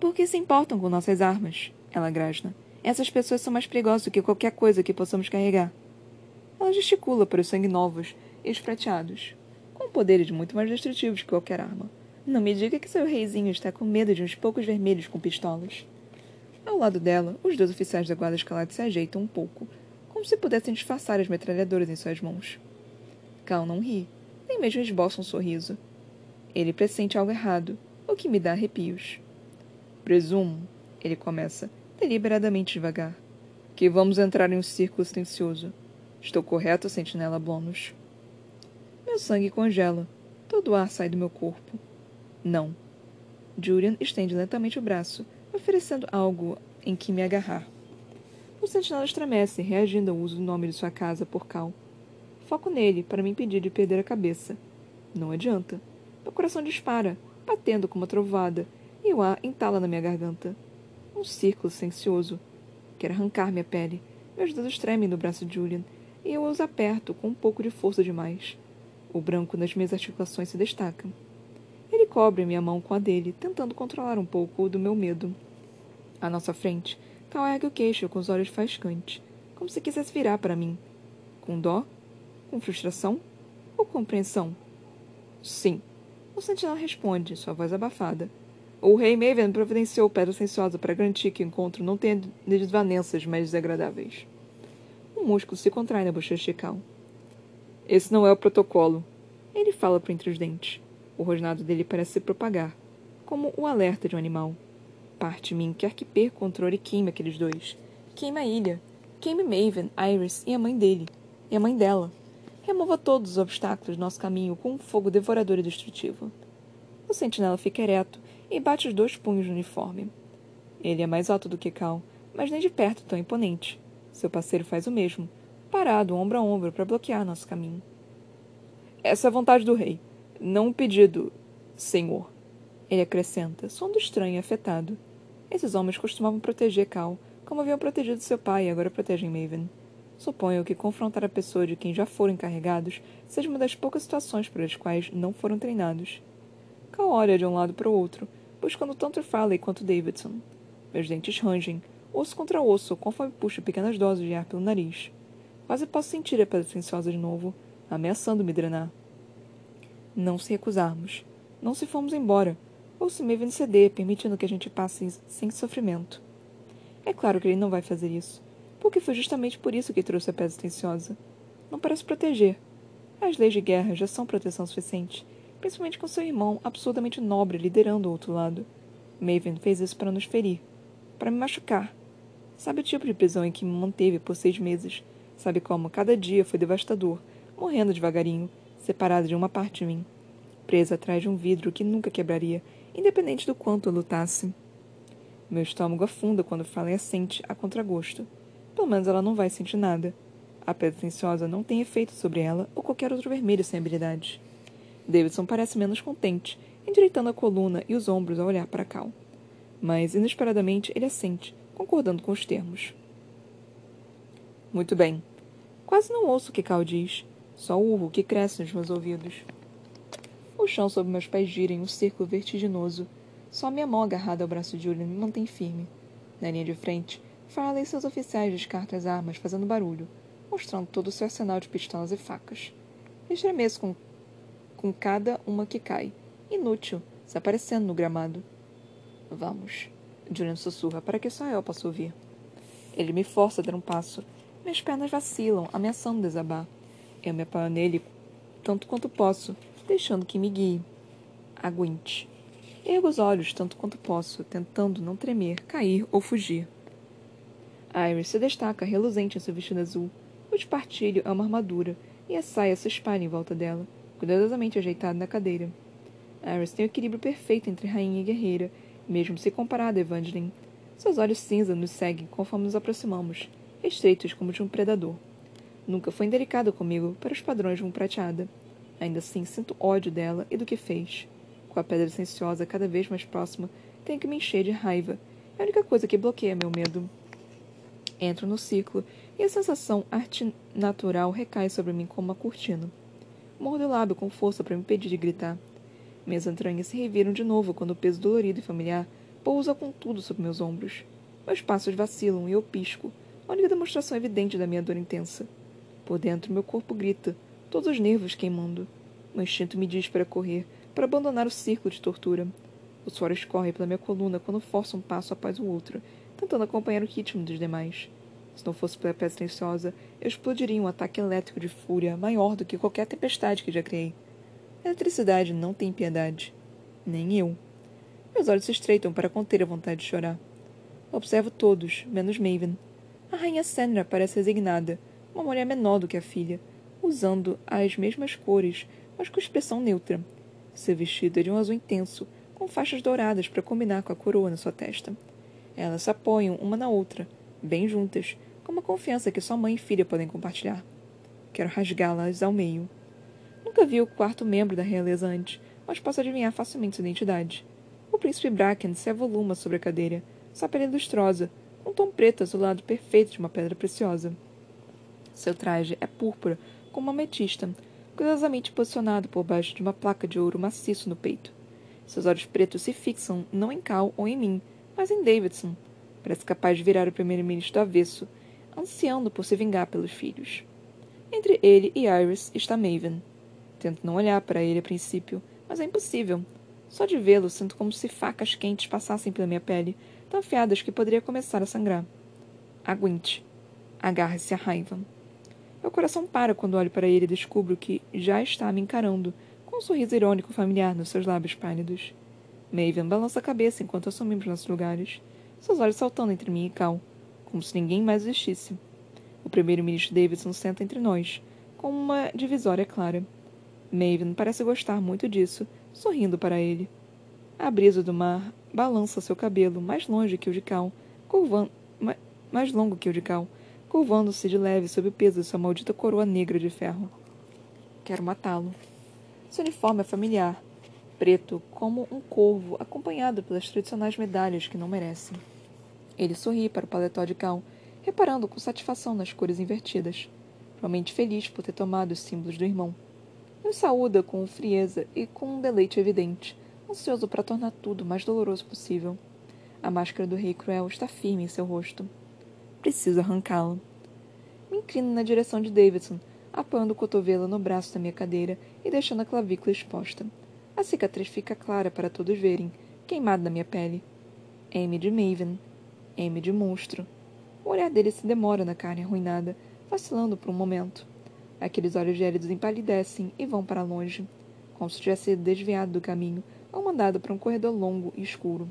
Speaker 1: Por que se importam com nossas armas? Ela grasna. Essas pessoas são mais perigosas do que qualquer coisa que possamos carregar. Ela gesticula para os sangue novos e esprateados, com poderes muito mais destrutivos que qualquer arma. Não me diga que seu reizinho está com medo de uns poucos vermelhos com pistolas. Ao lado dela, os dois oficiais da guarda escalada se ajeitam um pouco, como se pudessem disfarçar as metralhadoras em suas mãos. Cal não ri, nem mesmo esboça um sorriso. Ele pressente algo errado, o que me dá arrepios. Presumo, ele começa, deliberadamente devagar, que vamos entrar em um círculo silencioso. Estou correto, sentinela Blonus? Meu sangue congela. Todo o ar sai do meu corpo. Não. Julian estende lentamente o braço, oferecendo algo em que me agarrar. O sentinela estremece, reagindo ao uso do nome de sua casa por Cal. Foco nele para me impedir de perder a cabeça. Não adianta. Meu coração dispara, batendo como uma trovada, e o ar entala na minha garganta. Um círculo silencioso. Quer arrancar minha pele. Meus dedos tremem no braço de Julian, e eu os aperto com um pouco de força demais. O branco nas minhas articulações se destaca. Ele cobre minha mão com a dele, tentando controlar um pouco do meu medo. À nossa frente, Cal ergue o queixo com os olhos faiscantes, como se quisesse virar para mim. Com dó? Com frustração? Ou compreensão? Sim. O sentinela responde, sua voz abafada. O rei Maven providenciou pedra silenciosa para garantir que o encontro não tenha desvanências mais desagradáveis. Um músculo se contrai na bochecha de Cal. Esse não é o protocolo. Ele fala por entre os dentes. O rosnado dele parece se propagar, como o alerta de um animal parte mim quer que perca o controle e queime aqueles dois. Queime a ilha. Queime Maven, Iris e a mãe dele. E a mãe dela. Remova todos os obstáculos do nosso caminho com um fogo devorador e destrutivo. O sentinela fica ereto e bate os dois punhos no uniforme. Ele é mais alto do que Cal, mas nem de perto tão imponente. Seu parceiro faz o mesmo, parado ombro a ombro para bloquear nosso caminho. Essa é a vontade do rei, não um pedido, senhor. Ele acrescenta, sondo estranho e afetado. Esses homens costumavam proteger Cal, como haviam protegido seu pai e agora protegem Maven. Suponho que confrontar a pessoa de quem já foram encarregados seja uma das poucas situações para as quais não foram treinados. Cal olha de um lado para o outro, buscando tanto Farley quanto Davidson. Meus dentes rangem, osso contra osso, conforme puxo pequenas doses de ar pelo nariz. Quase posso sentir a pedra silenciosa de novo, ameaçando me drenar. Não se recusarmos. Não se formos embora ou se Maven ceder, permitindo que a gente passe sem sofrimento. É claro que ele não vai fazer isso, porque foi justamente por isso que trouxe a pedra silenciosa. Não parece proteger. As leis de guerra já são proteção suficiente, principalmente com seu irmão absurdamente nobre liderando o outro lado. Maven fez isso para nos ferir, para me machucar. Sabe o tipo de prisão em que me manteve por seis meses? Sabe como cada dia foi devastador, morrendo devagarinho, separado de uma parte de mim, presa atrás de um vidro que nunca quebraria independente do quanto eu lutasse. Meu estômago afunda quando Fallen assente a contragosto. Pelo menos ela não vai sentir nada. A pedra silenciosa não tem efeito sobre ela ou qualquer outro vermelho sem habilidade. Davidson parece menos contente, endireitando a coluna e os ombros ao olhar para Cal. Mas, inesperadamente, ele assente, concordando com os termos. Muito bem. Quase não ouço o que Cal diz, só o urro que cresce nos meus ouvidos. O chão sob meus pés gira em um círculo vertiginoso. Só minha mão agarrada ao braço de Julian me mantém firme. Na linha de frente, Farley e seus oficiais descartam as armas, fazendo barulho, mostrando todo o seu arsenal de pistolas e facas. Estremeço com, com cada uma que cai. Inútil, desaparecendo no gramado. Vamos. Julian sussurra para que só eu possa ouvir. Ele me força a dar um passo. Minhas pernas vacilam, ameaçando desabar. Eu me apoio nele tanto quanto posso, deixando que me guie. Aguente. Ergo os olhos tanto quanto posso, tentando não tremer, cair ou fugir. Iris se destaca reluzente em seu vestido azul. O espartilho é uma armadura, e a saia se espalha em volta dela, cuidadosamente ajeitada na cadeira. Iris tem o equilíbrio perfeito entre rainha e guerreira, mesmo se comparada a Evangeline. Seus olhos cinza nos seguem conforme nos aproximamos, estreitos como de um predador. Nunca foi indelicada comigo para os padrões de um prateada. Ainda assim, sinto ódio dela e do que fez. Com a pedra silenciosa cada vez mais próxima, tenho que me encher de raiva. É a única coisa que bloqueia meu medo. Entro no ciclo e a sensação antinatural recai sobre mim como uma cortina. Mordo o lábio com força para me impedir de gritar. Minhas entranhas se reviram de novo quando o peso dolorido e familiar pousa com tudo sobre meus ombros. Meus passos vacilam e eu pisco, a única demonstração evidente da minha dor intensa. Por dentro, meu corpo grita, todos os nervos queimando. Meu instinto me diz para correr, para abandonar o círculo de tortura. O suor escorre pela minha coluna quando forço um passo após o outro, tentando acompanhar o ritmo dos demais. Se não fosse pela pedra silenciosa, eu explodiria um ataque elétrico de fúria maior do que qualquer tempestade que já criei. A eletricidade não tem piedade. Nem eu. Meus olhos se estreitam para conter a vontade de chorar. Observo todos, menos Maven. A rainha Senra parece resignada, uma mulher menor do que a filha, usando as mesmas cores, mas com expressão neutra. Seu vestido é de um azul intenso, com faixas douradas para combinar com a coroa na sua testa. Elas se apoiam uma na outra, bem juntas, com uma confiança que só mãe e filha podem compartilhar. Quero rasgá-las ao meio. Nunca vi o quarto membro da realeza antes, mas posso adivinhar facilmente sua identidade. O príncipe Bracken se avoluma sobre a cadeira, sua pele lustrosa, um tom preto azulado perfeito de uma pedra preciosa. Seu traje é púrpura, com uma ametista, cuidadosamente posicionado por baixo de uma placa de ouro maciço no peito. Seus olhos pretos se fixam não em Cal ou em mim, mas em Davidson. Parece capaz de virar o primeiro-ministro do avesso, ansiando por se vingar pelos filhos. Entre ele e Iris está Maven. Tento não olhar para ele a princípio, mas é impossível. Só de vê-lo sinto como se facas quentes passassem pela minha pele, tão afiadas que poderia começar a sangrar. Aguente. Agarre-se à raiva. Meu coração para quando olho para ele e descubro que já está me encarando, com um sorriso irônico familiar nos seus lábios pálidos. Maven balança a cabeça enquanto assumimos nossos lugares, seus olhos saltando entre mim e Cal, como se ninguém mais existisse. O primeiro-ministro Davidson senta entre nós, com uma divisória clara. Maven parece gostar muito disso, sorrindo para ele. A brisa do mar balança seu cabelo mais longe que o de Cal, curvando, mais longo que o de Cal, curvando-se de leve sob o peso de sua maldita coroa negra de ferro. Quero matá-lo. Seu uniforme é familiar, preto como um corvo, acompanhado pelas tradicionais medalhas que não merece. Ele sorri para o paletó de Cal, reparando com satisfação nas cores invertidas, provavelmente feliz por ter tomado os símbolos do irmão. Nos saúda com frieza e com um deleite evidente, ansioso para tornar tudo o mais doloroso possível. A máscara do rei cruel está firme em seu rosto. Preciso arrancá-la. Me inclino na direção de Davidson, apoiando o cotovelo no braço da minha cadeira e deixando a clavícula exposta. A cicatriz fica clara para todos verem, queimada na minha pele. M de Maven. M de monstro. O olhar dele se demora na carne arruinada, vacilando por um momento. Aqueles olhos gélidos empalidecem e vão para longe, como se tivesse desviado do caminho ou mandado para um corredor longo e escuro.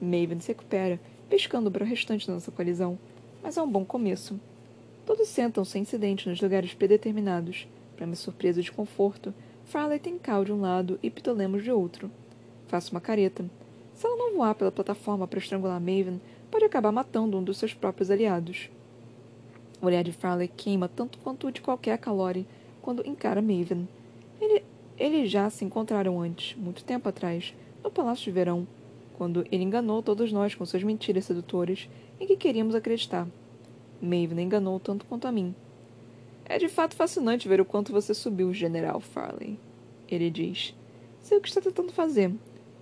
Speaker 1: Maven se recupera, piscando para o restante da nossa colisão, mas é um bom começo. Todos sentam sem incidente nos lugares predeterminados. Para minha surpresa e desconforto, Farley tem Cal de um lado e Pitolemos de outro. Faço uma careta. Se ela não voar pela plataforma para estrangular Maven, pode acabar matando um dos seus próprios aliados. O olhar de Farley queima tanto quanto o de qualquer Calori quando encara Maven. Ele, eles já se encontraram antes, muito tempo atrás, no Palácio de Verão, quando ele enganou todos nós com suas mentiras sedutoras em que queríamos acreditar. Maven enganou tanto quanto a mim. É de fato fascinante ver o quanto você subiu, General Farley. Ele diz. Sei o que está tentando fazer.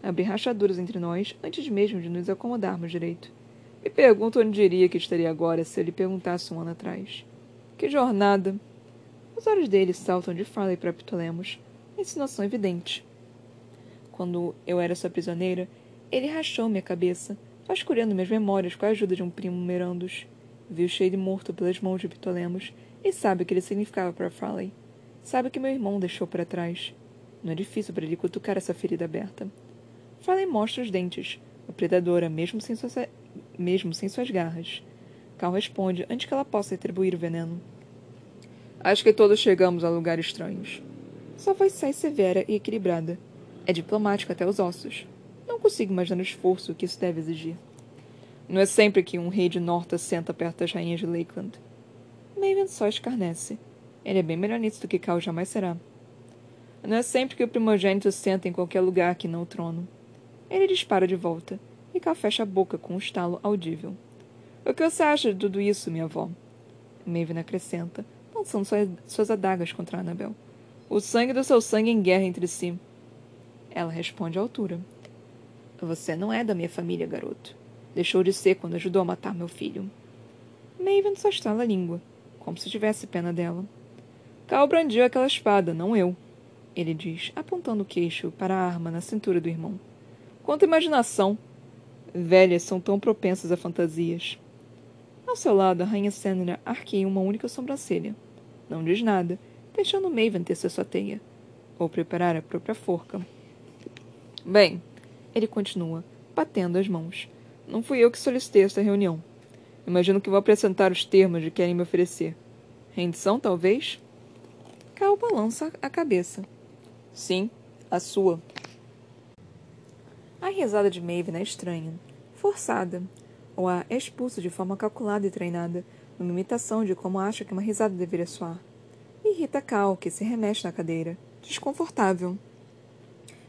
Speaker 1: Abrir rachaduras entre nós antes mesmo de nos acomodarmos direito. Me pergunto onde diria que estaria agora se ele perguntasse um ano atrás. Que jornada! Os olhos dele saltam de Farley para Ptolemos, insinuação evidente. Quando eu era sua prisioneira, ele rachou minha cabeça, vasculhando minhas memórias com a ajuda de um primo Merandos. Viu cheio morto pelas mãos de Ptolemos e sabe o que ele significava para Farley. Sabe o que meu irmão deixou para trás. Não é difícil para ele cutucar essa ferida aberta. Farley mostra os dentes, a predadora, mesmo sem suas, mesmo sem suas garras. Cal responde antes que ela possa atribuir o veneno. Acho que todos chegamos a lugares estranhos. Sua voz sai severa e equilibrada. É diplomático até os ossos. Não consigo imaginar o esforço que isso deve exigir. Não é sempre que um rei de Norta senta perto das rainhas de Lakeland. Maven só escarnece. Ele é bem melhor nisso do que Cal jamais será. Não é sempre que o primogênito senta em qualquer lugar que não o trono. Ele dispara de volta, e Cal fecha a boca com um estalo audível. O que você acha de tudo isso, minha avó? Maven acrescenta, lançando suas adagas contra Annabel. O sangue do seu sangue em guerra entre si. Ela responde à altura. Você não é da minha família, garoto. Deixou de ser quando ajudou a matar meu filho. Maven só estala a língua, como se tivesse pena dela. Cal brandiu aquela espada, não eu. Ele diz, apontando o queixo para a arma na cintura do irmão. Quanta imaginação! Velhas são tão propensas a fantasias. Ao seu lado, a rainha Senna arqueia uma única sobrancelha. Não diz nada, deixando Maven ter sua teia. Ou preparar a própria forca. Bem, ele continua, batendo as mãos. Não fui eu que solicitei esta reunião. Imagino que vou apresentar os termos de que querem me oferecer. Rendição, talvez? Cal balança a cabeça. Sim, a sua. A risada de Maven é estranha, forçada, ou a expulso de forma calculada e treinada, numa imitação de como acha que uma risada deveria soar. Irrita Cal, que se remexe na cadeira, desconfortável.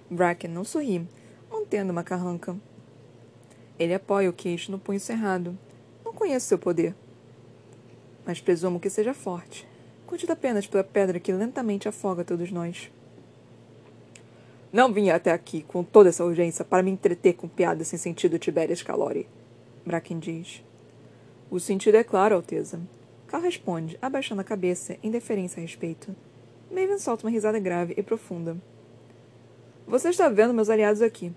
Speaker 1: Bracken não sorri, mantendo uma carranca. Ele apoia o queixo no punho cerrado. Não conheço seu poder. Mas presumo que seja forte. Curtido apenas pela pedra que lentamente afoga todos nós. Não vim até aqui com toda essa urgência para me entreter com piadas sem sentido, Tiberias Calori. Bracken diz. O sentido é claro, Alteza. Cal responde, abaixando a cabeça, em deferência a respeito. Maven solta uma risada grave e profunda. Você está vendo meus aliados aqui.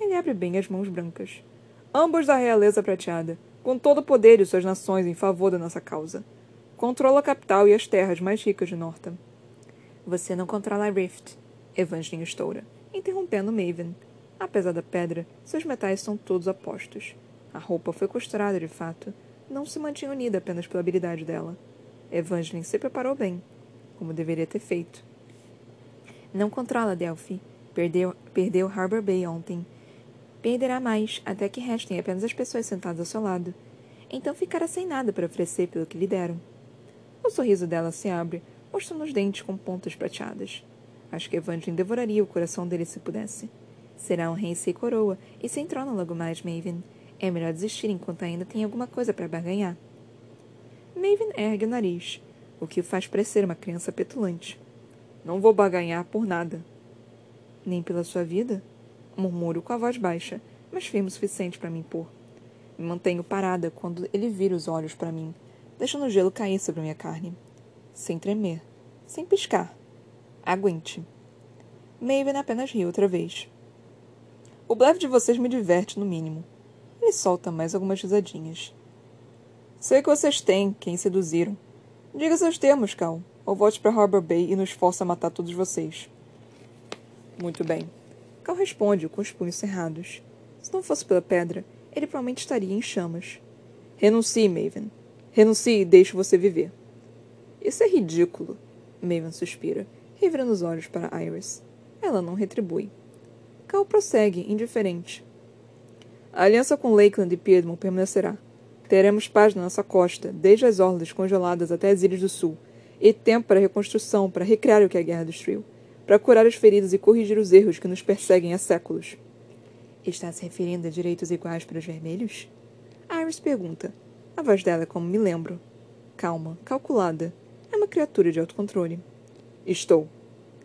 Speaker 1: Ele abre bem as mãos brancas. Ambos da realeza prateada, com todo o poder de suas nações em favor da nossa causa. Controla a capital e as terras mais ricas de Norta. Você não controla a Rift, Evangeline estoura, interrompendo Maven. Apesar da pedra, seus metais são todos apostos. A roupa foi costurada de fato. Não se mantinha unida apenas pela habilidade dela. Evangeline se preparou bem, como deveria ter feito. Não controla Delphi, Perdeu, perdeu Harbor Bay ontem. Perderá mais, até que restem apenas as pessoas sentadas ao seu lado. Então ficará sem nada para oferecer pelo que lhe deram. O sorriso dela se abre, mostrando os dentes com pontas prateadas. Acho que Evangeline devoraria o coração dele se pudesse. Será um rei sem coroa e sem trono logo mais, Maven. É melhor desistir enquanto ainda tem alguma coisa para barganhar. Maven ergue o nariz, o que o faz parecer uma criança petulante. Não vou barganhar por nada, nem pela sua vida? Murmuro com a voz baixa, mas firme o suficiente para me impor. Me mantenho parada quando ele vira os olhos para mim, deixando o gelo cair sobre minha carne. Sem tremer, sem piscar. Aguente. Maven apenas ri outra vez. O blefe de vocês me diverte, no mínimo. Ele solta mais algumas risadinhas. Sei que vocês têm quem seduziram. Diga seus termos, Cal, ou volte para Harbor Bay e nos força a matar todos vocês. Muito bem. Cal responde com os punhos cerrados. Se não fosse pela pedra, ele provavelmente estaria em chamas. Renuncie, Maven. Renuncie e deixe você viver. Isso é ridículo. Maven suspira, revirando os olhos para Iris. Ela não retribui. Cal prossegue, indiferente. A aliança com Lakeland e Piedmont permanecerá. Teremos paz na nossa costa, desde as orlas congeladas até as ilhas do sul, e tempo para reconstrução, para recriar o que a guerra destruiu para curar as feridas e corrigir os erros que nos perseguem há séculos. Está se referindo a direitos iguais para os vermelhos? Iris pergunta. A voz dela é como me lembro. Calma, calculada. É uma criatura de autocontrole. Estou.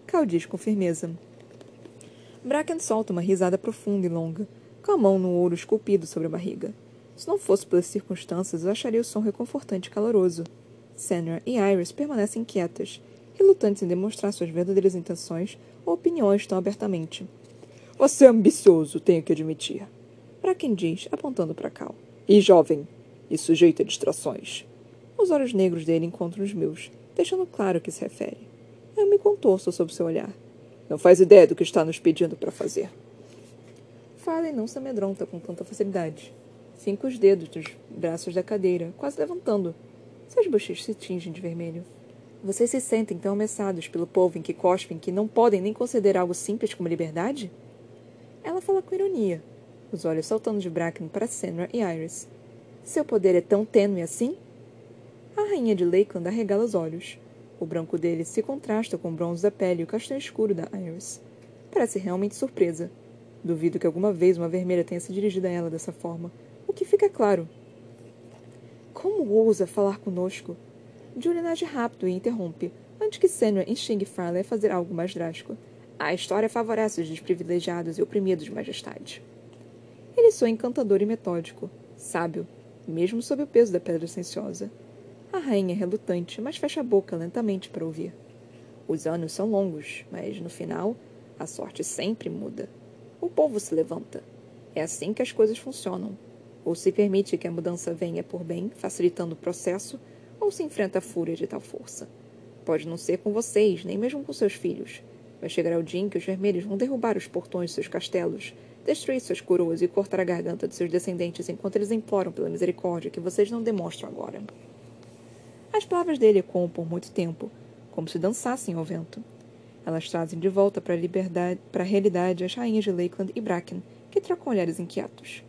Speaker 1: Cal diz com firmeza. Bracken solta uma risada profunda e longa, com a mão no ouro esculpido sobre a barriga. Se não fosse pelas circunstâncias, eu acharia o som reconfortante e caloroso. Senra e Iris permanecem quietas, relutantes em demonstrar suas verdadeiras intenções ou opiniões tão abertamente. Você é ambicioso, tenho que admitir. Para quem diz, apontando para Cal. E jovem, e sujeito a distrações. Os olhos negros dele encontram os meus, deixando claro o que se refere. Eu me contorço sob seu olhar. Não faz ideia do que está nos pedindo para fazer. Farley não se amedronta com tanta facilidade. Finca os dedos dos braços da cadeira, quase levantando. Seus bochechos se tingem de vermelho. Vocês se sentem tão ameaçados pelo povo em que cospem que não podem nem considerar algo simples como liberdade? Ela fala com ironia, os olhos saltando de Bracken para Senra e Iris. Seu poder é tão tênue assim? A rainha de Lakeland arregala os olhos. O branco dele se contrasta com o bronze da pele e o castanho escuro da Iris. Parece realmente surpresa. Duvido que alguma vez uma vermelha tenha se dirigido a ela dessa forma, o que fica claro. Como ousa falar conosco? Julian age rápido e interrompe, antes que Senra instigue Farley a fazer algo mais drástico. A história favorece os desprivilegiados e oprimidos, majestade. Ele soa encantador e metódico, sábio, mesmo sob o peso da pedra silenciosa. A rainha é relutante, mas fecha a boca lentamente para ouvir. Os anos são longos, mas no final, a sorte sempre muda. O povo se levanta. É assim que as coisas funcionam. Ou se permite que a mudança venha por bem, facilitando o processo, ou se enfrenta a fúria de tal força. Pode não ser com vocês, nem mesmo com seus filhos. Vai chegar o dia em que os vermelhos vão derrubar os portões de seus castelos, destruir suas coroas e cortar a garganta de seus descendentes enquanto eles imploram pela misericórdia que vocês não demonstram agora. As palavras dele ecoam por muito tempo, como se dançassem ao vento. Elas trazem de volta para a liberdade, para a realidade as rainhas de Lakeland e Bracken, que trocam olhares inquietos.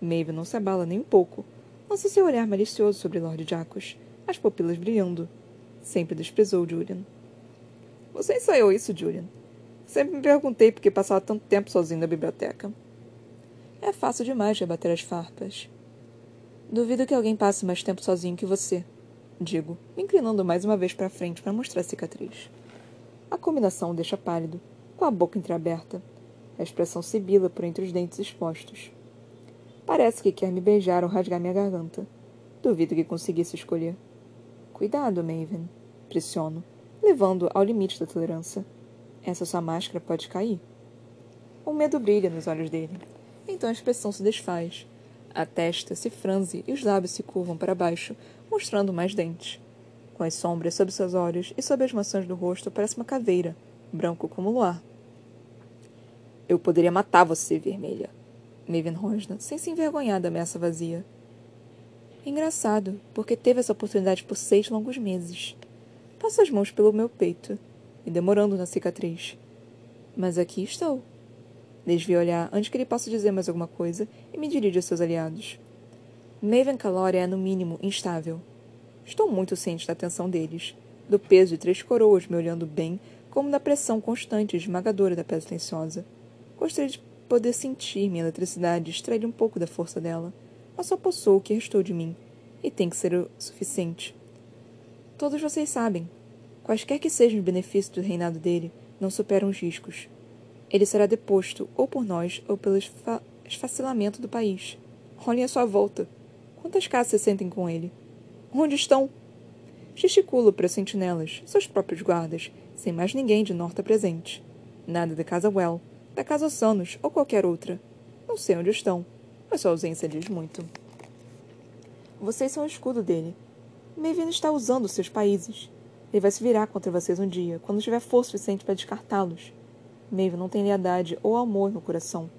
Speaker 1: Maeve não se abala nem um pouco. Lança seu olhar malicioso sobre Lord Jacos, as pupilas brilhando. Sempre desprezou Julian. Você ensaiou isso, Julian? Sempre me perguntei por que passava tanto tempo sozinho na biblioteca. É fácil demais rebater as farpas. Duvido que alguém passe mais tempo sozinho que você, digo, me inclinando mais uma vez para frente para mostrar a cicatriz. A combinação o deixa pálido, com a boca entreaberta. A expressão sibila por entre os dentes expostos. Parece que quer me beijar ou rasgar minha garganta. Duvido que conseguisse escolher. Cuidado, Maven, pressiono, levando ao limite da tolerância. Essa sua máscara pode cair. O medo brilha nos olhos dele. Então a expressão se desfaz. A testa se franze e os lábios se curvam para baixo, mostrando mais dentes. Com as sombras sob seus olhos e sob as maçãs do rosto parece uma caveira, branco como o luar. Eu poderia matar você, vermelha, Maven rosna, sem se envergonhar da ameaça vazia. Engraçado, porque teve essa oportunidade por seis longos meses. Passo as mãos pelo meu peito, e demorando na cicatriz. Mas aqui estou. Desvio olhar antes que ele possa dizer mais alguma coisa e me dirijo a seus aliados. Maven Calori é, no mínimo, instável. Estou muito ciente da atenção deles, do peso de três coroas me olhando bem, como da pressão constante e esmagadora da pedra silenciosa. Gostaria de poder sentir minha eletricidade extrair um pouco da força dela, mas só possui o que restou de mim, e tem que ser o suficiente. Todos vocês sabem, quaisquer que sejam os benefícios do reinado dele, não superam os riscos. Ele será deposto ou por nós ou pelo esfa esfacelamento do país. Olhem à sua volta. Quantas casas se sentem com ele? Onde estão? Gesticulo para as sentinelas, seus próprios guardas, sem mais ninguém de Norta presente. Nada da Casa Well, da Casa Sanos ou qualquer outra. Não sei onde estão, mas sua ausência diz muito. Vocês são o escudo dele. Maven está usando seus países. Ele vai se virar contra vocês um dia, quando tiver força suficiente para descartá-los. Maven não tem lealdade ou amor no coração.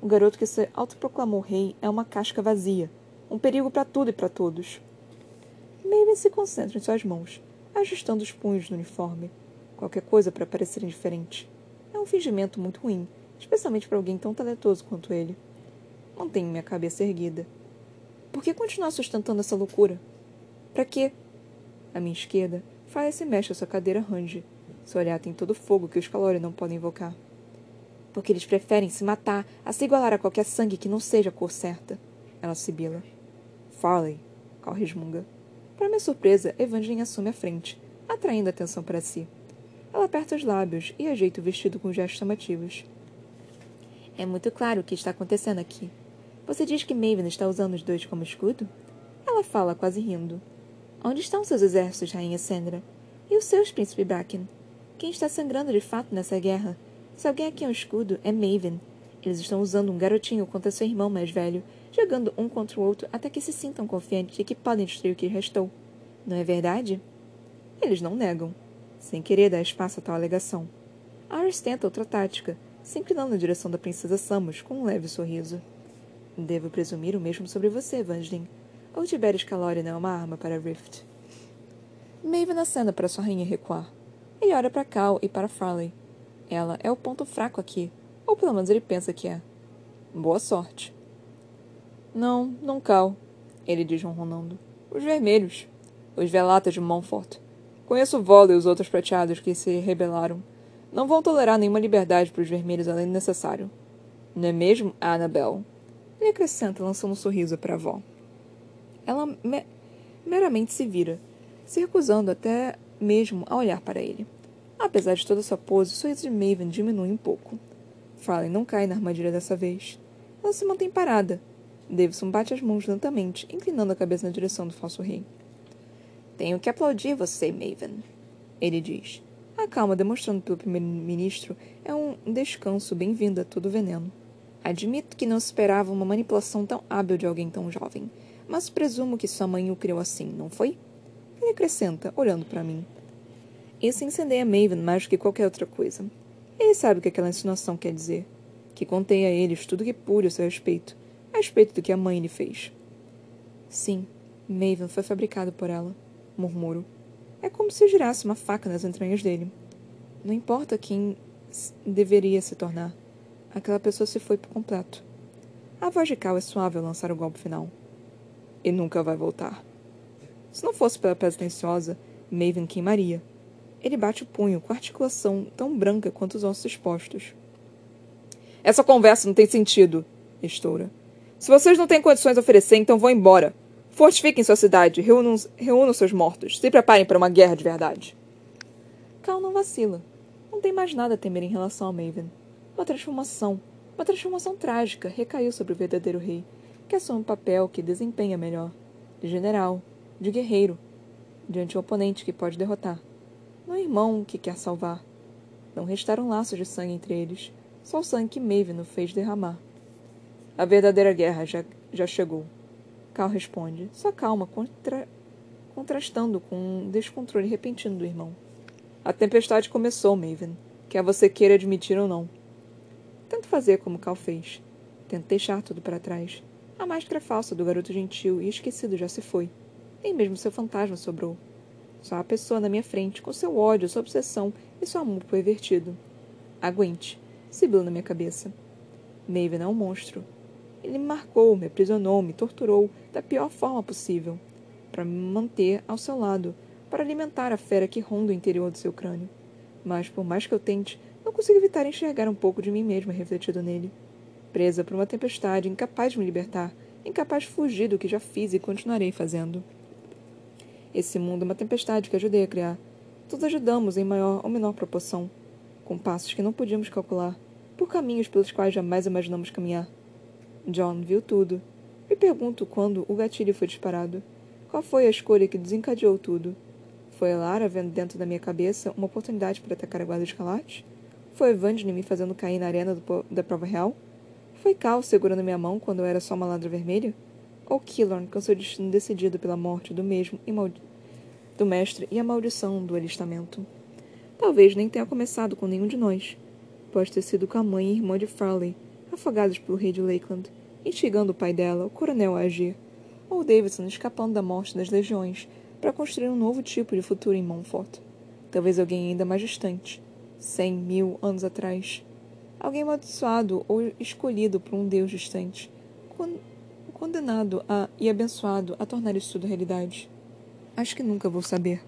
Speaker 1: O garoto que se autoproclamou rei é uma casca vazia, um perigo para tudo e para todos. Maven se concentra em suas mãos, ajustando os punhos no uniforme. Qualquer coisa para parecer indiferente. É um fingimento muito ruim, especialmente para alguém tão talentoso quanto ele. Mantenho minha cabeça erguida. Por que continuar sustentando essa loucura? Para quê? À minha esquerda, Faia se mexe a sua cadeira range. Seu olhar tem todo o fogo que os calores não podem invocar. Porque eles preferem se matar a se igualar a qualquer sangue que não seja a cor certa. Ela sibila. Farley, Cal resmunga. Para minha surpresa, Evangeline assume a frente, atraindo a atenção para si. Ela aperta os lábios e ajeita o vestido com gestos chamativos. É muito claro o que está acontecendo aqui. Você diz que Maven está usando os dois como escudo? Ela fala, quase rindo. Onde estão seus exércitos, Rainha Sandra? E os seus, príncipe Bracken? Quem está sangrando de fato nessa guerra? Se alguém aqui é um escudo, é Maven. Eles estão usando um garotinho contra seu irmão mais velho, jogando um contra o outro até que se sintam confiantes de que podem destruir o que restou. Não é verdade? Eles não negam, sem querer dar espaço a tal alegação. Aris tenta outra tática, se inclinando na direção da princesa Samus com um leve sorriso. Devo presumir o mesmo sobre você, Vangeline. Ou Tiberius Calori não é uma arma para Rift? Maven acena para sua rainha recuar. Ele olha para Cal e para Farley. Ela é o ponto fraco aqui, ou pelo menos ele pensa que é. Boa sorte. Não, não Cal, ele diz ronronando. Os vermelhos. Os velatas de Montfort. Conheço Vola e os outros prateados que se rebelaram. Não vão tolerar nenhuma liberdade para os vermelhos além do necessário. Não é mesmo, Annabel? Ele acrescenta, lançando um sorriso para a avó. Ela me meramente se vira, se recusando até mesmo a olhar para ele. Apesar de toda sua pose, o sorriso de Maven diminui um pouco. Farley não cai na armadilha dessa vez. Ela se mantém parada. Davidson bate as mãos lentamente, inclinando a cabeça na direção do falso rei. Tenho que aplaudir você, Maven, ele diz. A calma demonstrando pelo primeiro-ministro é um descanso bem-vindo a todo veneno. Admito que não esperava uma manipulação tão hábil de alguém tão jovem, mas presumo que sua mãe o criou assim, não foi? Ele acrescenta, olhando para mim. Isso incendeia Maven mais do que qualquer outra coisa. Ele sabe o que aquela insinuação quer dizer. Que contei a eles tudo que pude a seu respeito, a respeito do que a mãe lhe fez. Sim, Maven foi fabricado por ela, murmuro. É como se girasse uma faca nas entranhas dele. Não importa quem deveria se tornar. Aquela pessoa se foi por completo. A voz de Cal é suave ao lançar o golpe final. E nunca vai voltar. Se não fosse pela pedra tensiosa, Maven queimaria. Ele bate o punho com a articulação tão branca quanto os ossos expostos. Essa conversa não tem sentido, estoura. Se vocês não têm condições a oferecer, então vão embora. Fortifiquem sua cidade, reúnam, reúnam seus mortos, se preparem para uma guerra de verdade. Cal não vacila. Não tem mais nada a temer em relação a Maven. Uma transformação, uma transformação trágica recaiu sobre o verdadeiro rei, que assume um papel que desempenha melhor, de general, de guerreiro, diante de um oponente que pode derrotar no irmão que quer salvar. Não restaram laços de sangue entre eles, só o sangue que Maven o fez derramar. A verdadeira guerra já, já chegou. Cal responde, sua calma contra, contrastando com um descontrole repentino do irmão. A tempestade começou, Maven, quer você queira admitir ou não. Tento fazer como Cal fez. Tento deixar tudo para trás. A máscara falsa do garoto gentil e esquecido já se foi. Nem mesmo seu fantasma sobrou. Só a pessoa na minha frente, com seu ódio, sua obsessão e seu amor pervertido. Aguente, sibilou na minha cabeça. Maven é um monstro. Ele me marcou, me aprisionou, me torturou da pior forma possível, para me manter ao seu lado, para alimentar a fera que ronda o interior do seu crânio. Mas, por mais que eu tente, não consigo evitar enxergar um pouco de mim mesma refletido nele. Presa por uma tempestade, incapaz de me libertar, incapaz de fugir do que já fiz e continuarei fazendo. Esse mundo é uma tempestade que ajudei a criar. Todos ajudamos em maior ou menor proporção, com passos que não podíamos calcular, por caminhos pelos quais jamais imaginamos caminhar. John viu tudo. Me pergunto quando o gatilho foi disparado. Qual foi a escolha que desencadeou tudo? Foi Lara vendo dentro da minha cabeça uma oportunidade para atacar a guarda escalate? Foi Evangeline me fazendo cair na arena do, da prova real? Foi Cal segurando minha mão quando eu era só uma ladra vermelha? Ou Killorn com seu destino decidido pela morte do mesmo e do mestre e a maldição do alistamento? Talvez nem tenha começado com nenhum de nós. Pode ter sido com a mãe e irmã de Farley, afogados pelo rei de Lakeland, instigando o pai dela, o coronel, a agir. Ou Davidson escapando da morte das legiões para construir um novo tipo de futuro em Montfort. Talvez alguém ainda mais distante, cem mil anos atrás. Alguém amaldiçoado ou escolhido por um deus distante, condenado a, e abençoado a tornar isso tudo realidade? Acho que nunca vou saber.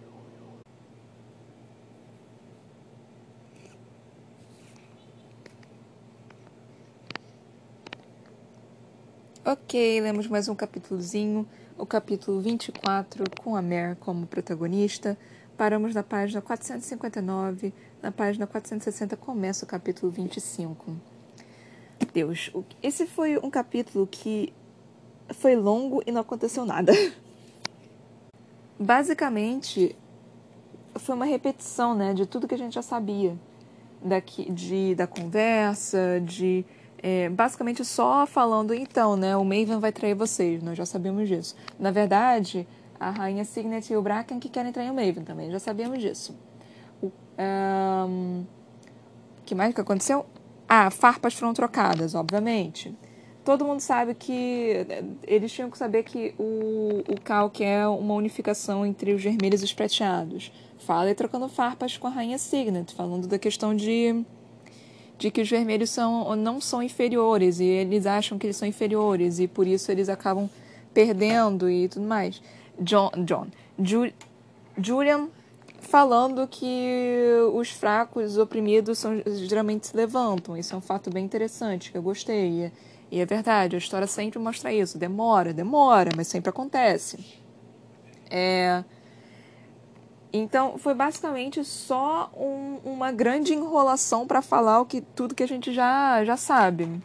Speaker 1: Ok, lemos mais um capítulozinho, o capítulo 24, com a Mare como protagonista. Paramos na página 459, na página 460 começa o capítulo 25. Deus, esse foi um capítulo que foi longo e não aconteceu nada. (laughs) Basicamente, foi uma repetição, né, de tudo que a gente já sabia daqui, de, da conversa, de é, basicamente só falando, então, né, o Maven vai trair vocês, nós já sabemos disso. Na verdade, a rainha Signet e o Bracken que querem trair o Maven também, já sabíamos disso. O um, que mais que aconteceu? Ah, farpas foram trocadas, obviamente. Todo mundo sabe que eles tinham que saber que o, o Cal quer uma unificação entre os vermelhos e os prateados. Fala e trocando farpas com a rainha Signet, falando da questão de de que os vermelhos são, não são inferiores e eles acham que eles são inferiores e por isso eles acabam perdendo e tudo mais. John, John Ju, Julian falando que os fracos, os oprimidos, são, geralmente se levantam. Isso é um fato bem interessante, que eu gostei. E, e é verdade, a história sempre mostra isso. Demora, demora, mas sempre acontece. É... Então, foi basicamente só um, uma grande enrolação para falar o que, tudo que a gente já, já sabe.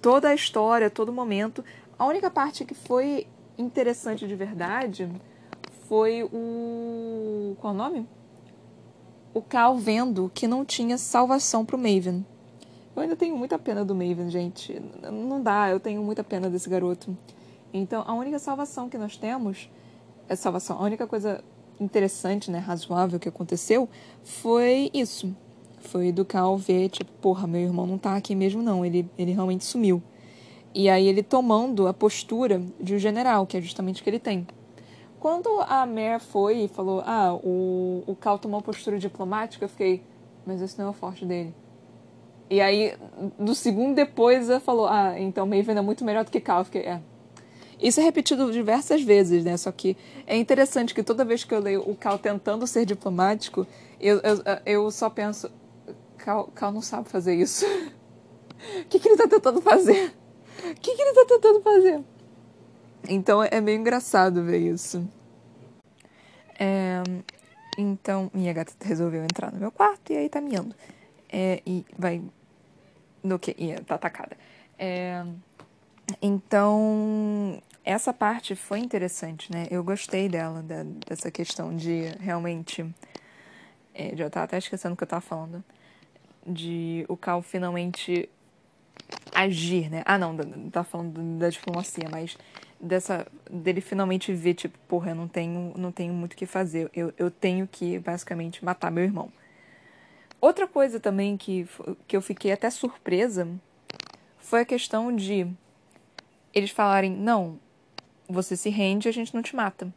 Speaker 1: Toda a história, todo momento. A única parte que foi interessante de verdade foi o. Qual o nome? O Cal vendo que não tinha salvação pro Maven. Eu ainda tenho muita pena do Maven, gente. Não dá, eu tenho muita pena desse garoto. Então, a única salvação que nós temos. É salvação. A única coisa interessante, né, razoável que aconteceu foi isso. Foi do Cal ver, tipo, porra, meu irmão não tá aqui mesmo, não. Ele, ele realmente sumiu. E aí ele tomando a postura de um general, que é justamente o que ele tem. Quando a Mer foi e falou, ah, o, o Cal tomou postura diplomática, eu fiquei, mas esse não é o forte dele. E aí, do segundo depois, ela falou, ah, então Maven é muito melhor do que Cal. Eu fiquei, é. Isso é repetido diversas vezes, né? Só que é interessante que toda vez que eu leio o Cal tentando ser diplomático, eu, eu, eu só penso, Cal, Cal não sabe fazer isso. O (laughs) que, que ele tá tentando fazer? O que, que ele tá tentando fazer? Então é meio engraçado ver isso. É, então, minha gata resolveu entrar no meu quarto e aí tá miando. É, e vai. No que? E tá atacada. É, então, essa parte foi interessante, né? Eu gostei dela, da, dessa questão de realmente. É, já tava até esquecendo o que eu tava falando. De o Cal finalmente agir, né? Ah, não, tá falando da diplomacia, mas dessa dele finalmente ver tipo, porra, eu não tenho, não tenho muito o que fazer. Eu, eu tenho que basicamente matar meu irmão. Outra coisa também que, que eu fiquei até surpresa foi a questão de eles falarem: "Não, você se rende, a gente não te mata".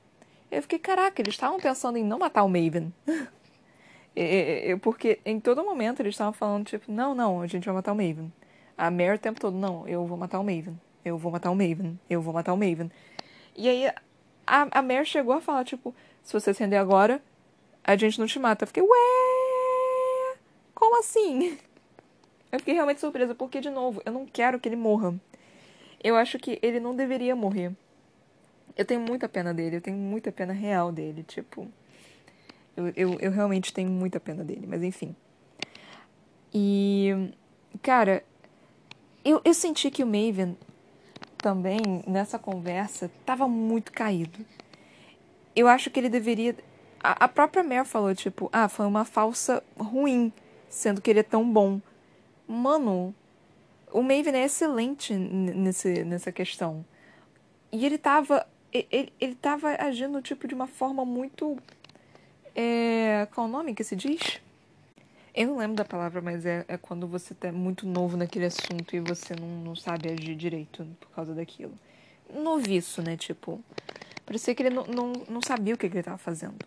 Speaker 1: Eu fiquei, caraca, eles estavam pensando em não matar o Maven. (laughs) Porque em todo momento eles estavam falando, tipo, não, não, a gente vai matar o Maven. A Mary o tempo todo, não, eu vou matar o Maven. Eu vou matar o Maven. Eu vou matar o Maven. E aí a, a Mary chegou a falar, tipo, se você se render agora, a gente não te mata. Eu fiquei, ué, como assim? (laughs) Eu fiquei realmente surpresa, porque, de novo, eu não quero que ele morra. Eu acho que ele não deveria morrer. Eu tenho muita pena dele, eu tenho muita pena real dele, tipo. Eu, eu, eu realmente tenho muita pena dele, mas enfim. E, cara, eu, eu senti que o Maven também, nessa conversa, estava muito caído. Eu acho que ele deveria. A, a própria Mare falou, tipo, ah, foi uma falsa ruim, sendo que ele é tão bom. Mano, o Maven é excelente nesse, nessa questão. E ele tava. Ele, ele tava agindo, tipo, de uma forma muito. É, qual o nome que se diz? Eu não lembro da palavra, mas é, é quando você tá muito novo naquele assunto e você não, não sabe agir direito por causa daquilo. Noviço, né? Tipo, parecia que ele não, não, não sabia o que, que ele estava fazendo.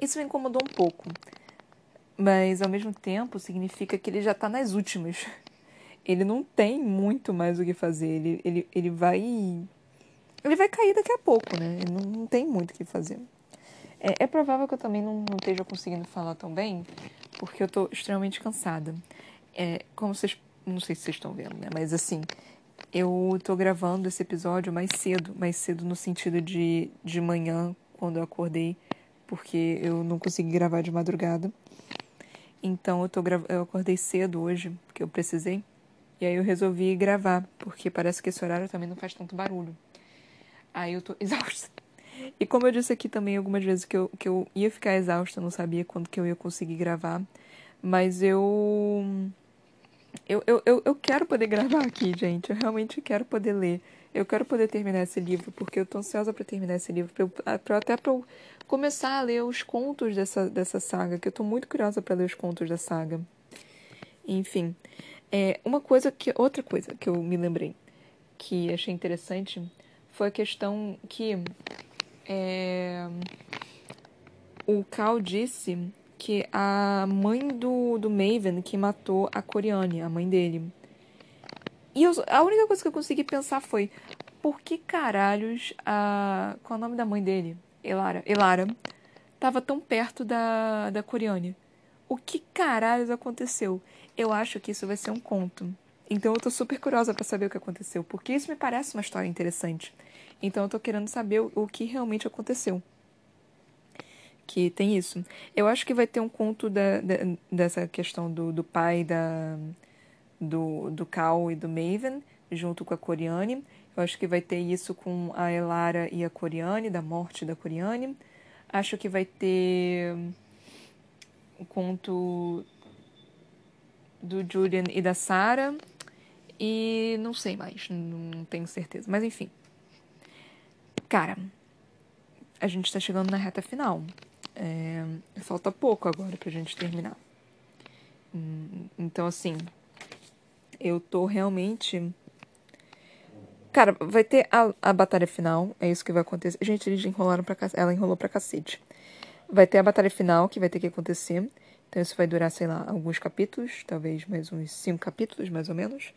Speaker 1: Isso me incomodou um pouco. Mas, ao mesmo tempo, significa que ele já está nas últimas. (laughs) Ele não tem muito mais o que fazer. Ele, ele, ele vai. Ele vai cair daqui a pouco, né? Ele não, não tem muito o que fazer. É, é provável que eu também não, não esteja conseguindo falar tão bem, porque eu tô extremamente cansada. É, como vocês. Não sei se vocês estão vendo, né? Mas assim, eu tô gravando esse episódio mais cedo. Mais cedo no sentido de, de manhã, quando eu acordei, porque eu não consegui gravar de madrugada. Então eu, tô gra... eu acordei cedo hoje, porque eu precisei. E aí eu resolvi gravar, porque parece que esse horário também não faz tanto barulho. Aí eu tô (laughs) exausta. E como eu disse aqui também algumas vezes que eu, que eu ia ficar exausta, não sabia quando que eu ia conseguir gravar. Mas eu. Eu, eu, eu, eu quero poder gravar aqui, gente. Eu realmente quero poder ler. Eu quero poder terminar esse livro, porque eu tô ansiosa para terminar esse livro. Pra eu, pra, até para eu começar a ler os contos dessa, dessa saga, que eu tô muito curiosa para ler os contos da saga. Enfim. É, uma coisa que. Outra coisa que eu me lembrei que achei interessante foi a questão que é, o Cal disse que a mãe do, do Maven que matou a Coriane, a mãe dele. E eu, a única coisa que eu consegui pensar foi por que caralhos a. Qual é o nome da mãe dele? Elara. Elara. Tava tão perto da, da Coriane. O que caralhos aconteceu? Eu acho que isso vai ser um conto. Então eu tô super curiosa para saber o que aconteceu, porque isso me parece uma história interessante. Então eu tô querendo saber o, que realmente aconteceu. Que tem isso. Eu acho que vai ter um conto da, da, dessa questão do, do pai da, do, do Cal e do Maven, junto com a Coriane. Eu acho que vai ter isso com a Elara e a Coriane, da morte da Coriane. Acho que vai ter o conto do Julian e da Sarah. E não sei mais, não tenho certeza. Mas enfim. Cara, a gente está chegando na reta final. É, falta pouco agora pra gente terminar. Hum, então, assim, eu tô realmente. Cara, vai ter a, a batalha final, é isso que vai acontecer. Gente, eles enrolaram pra Ela enrolou pra cacete. Vai ter a batalha final que vai ter que acontecer. Então isso vai durar, sei lá, alguns capítulos, talvez mais uns cinco capítulos, mais ou menos.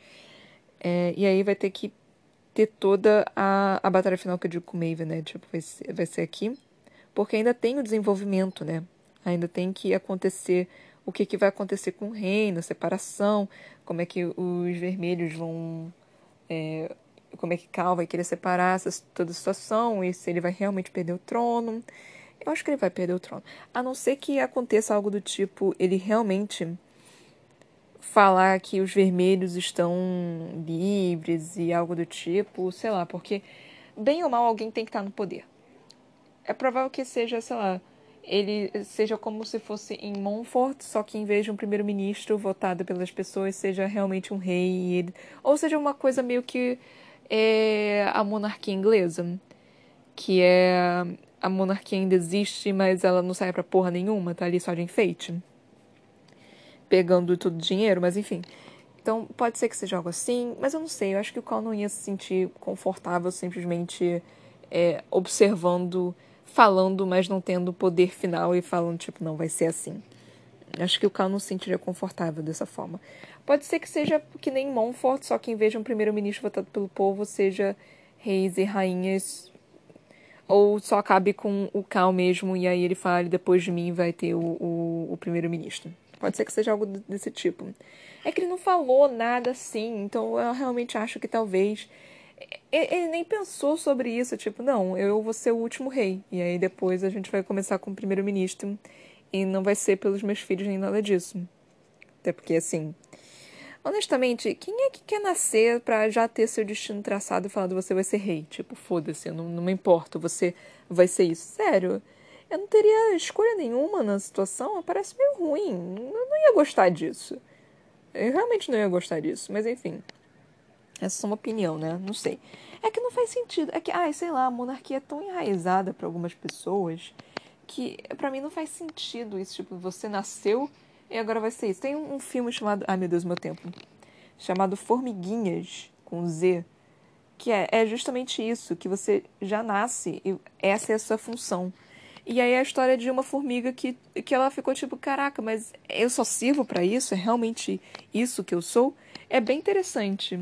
Speaker 1: É, e aí vai ter que ter toda a, a batalha final que eu digo com o Maven, né? Tipo, vai ser, vai ser aqui. Porque ainda tem o desenvolvimento, né? Ainda tem que acontecer o que, que vai acontecer com o reino, a separação, como é que os vermelhos vão. É, como é que Cal vai querer separar essa, toda a situação e se ele vai realmente perder o trono. Eu acho que ele vai perder o trono. A não ser que aconteça algo do tipo, ele realmente falar que os vermelhos estão livres e algo do tipo, sei lá, porque bem ou mal alguém tem que estar no poder. É provável que seja, sei lá, ele seja como se fosse em Montfort, só que em vez de um primeiro-ministro votado pelas pessoas, seja realmente um rei, ou seja uma coisa meio que é a monarquia inglesa, que é a monarquia ainda existe, mas ela não serve pra porra nenhuma, tá ali só de enfeite pegando todo o dinheiro, mas enfim. Então, pode ser que seja algo assim, mas eu não sei. Eu acho que o Cal não ia se sentir confortável simplesmente é, observando, falando, mas não tendo poder final e falando, tipo, não, vai ser assim. Acho que o Cal não se sentiria confortável dessa forma. Pode ser que seja que nem Montfort, só que em vez de um primeiro-ministro votado pelo povo, seja reis e rainhas. Ou só acabe com o Cal mesmo, e aí ele fale, depois de mim vai ter o, o, o primeiro-ministro. Pode ser que seja algo desse tipo. É que ele não falou nada assim, então eu realmente acho que talvez. Ele nem pensou sobre isso, tipo, não, eu vou ser o último rei. E aí depois a gente vai começar com o primeiro-ministro. E não vai ser pelos meus filhos nem nada disso. Até porque, assim. Honestamente, quem é que quer nascer para já ter seu destino traçado e falando você vai ser rei? Tipo, foda-se, não, não me importa, você vai ser isso. Sério eu não teria escolha nenhuma na situação, parece meio ruim. Eu não ia gostar disso. Eu realmente não ia gostar disso, mas enfim. Essa é uma opinião, né? Não sei. É que não faz sentido. É que, ai, sei lá, a monarquia é tão enraizada para algumas pessoas que para mim não faz sentido isso. Tipo, você nasceu e agora vai ser isso. Tem um, filme chamado. Ai, meu Deus, meu tempo. Chamado Formiguinhas, com Z. Que é, é justamente isso, que você já nasce e essa é a sua função. E aí a história de uma formiga que, que ela ficou tipo, caraca, mas eu só sirvo para isso? É realmente isso que eu sou? É bem interessante.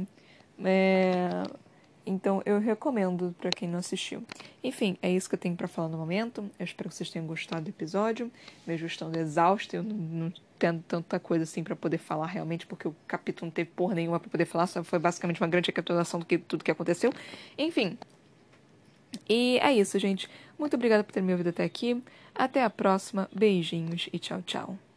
Speaker 1: É... Então eu recomendo para quem não assistiu. Enfim, é isso que eu tenho para falar no momento. Eu espero que vocês tenham gostado do episódio. Mesmo estando exausto, eu não, não tendo tanta coisa assim para poder falar realmente, porque o capítulo não teve porra nenhuma para poder falar, só foi basicamente uma grande recapitulação do que tudo que aconteceu. Enfim. E é isso, gente. Muito obrigada por ter me ouvido até aqui. Até a próxima. Beijinhos e tchau, tchau.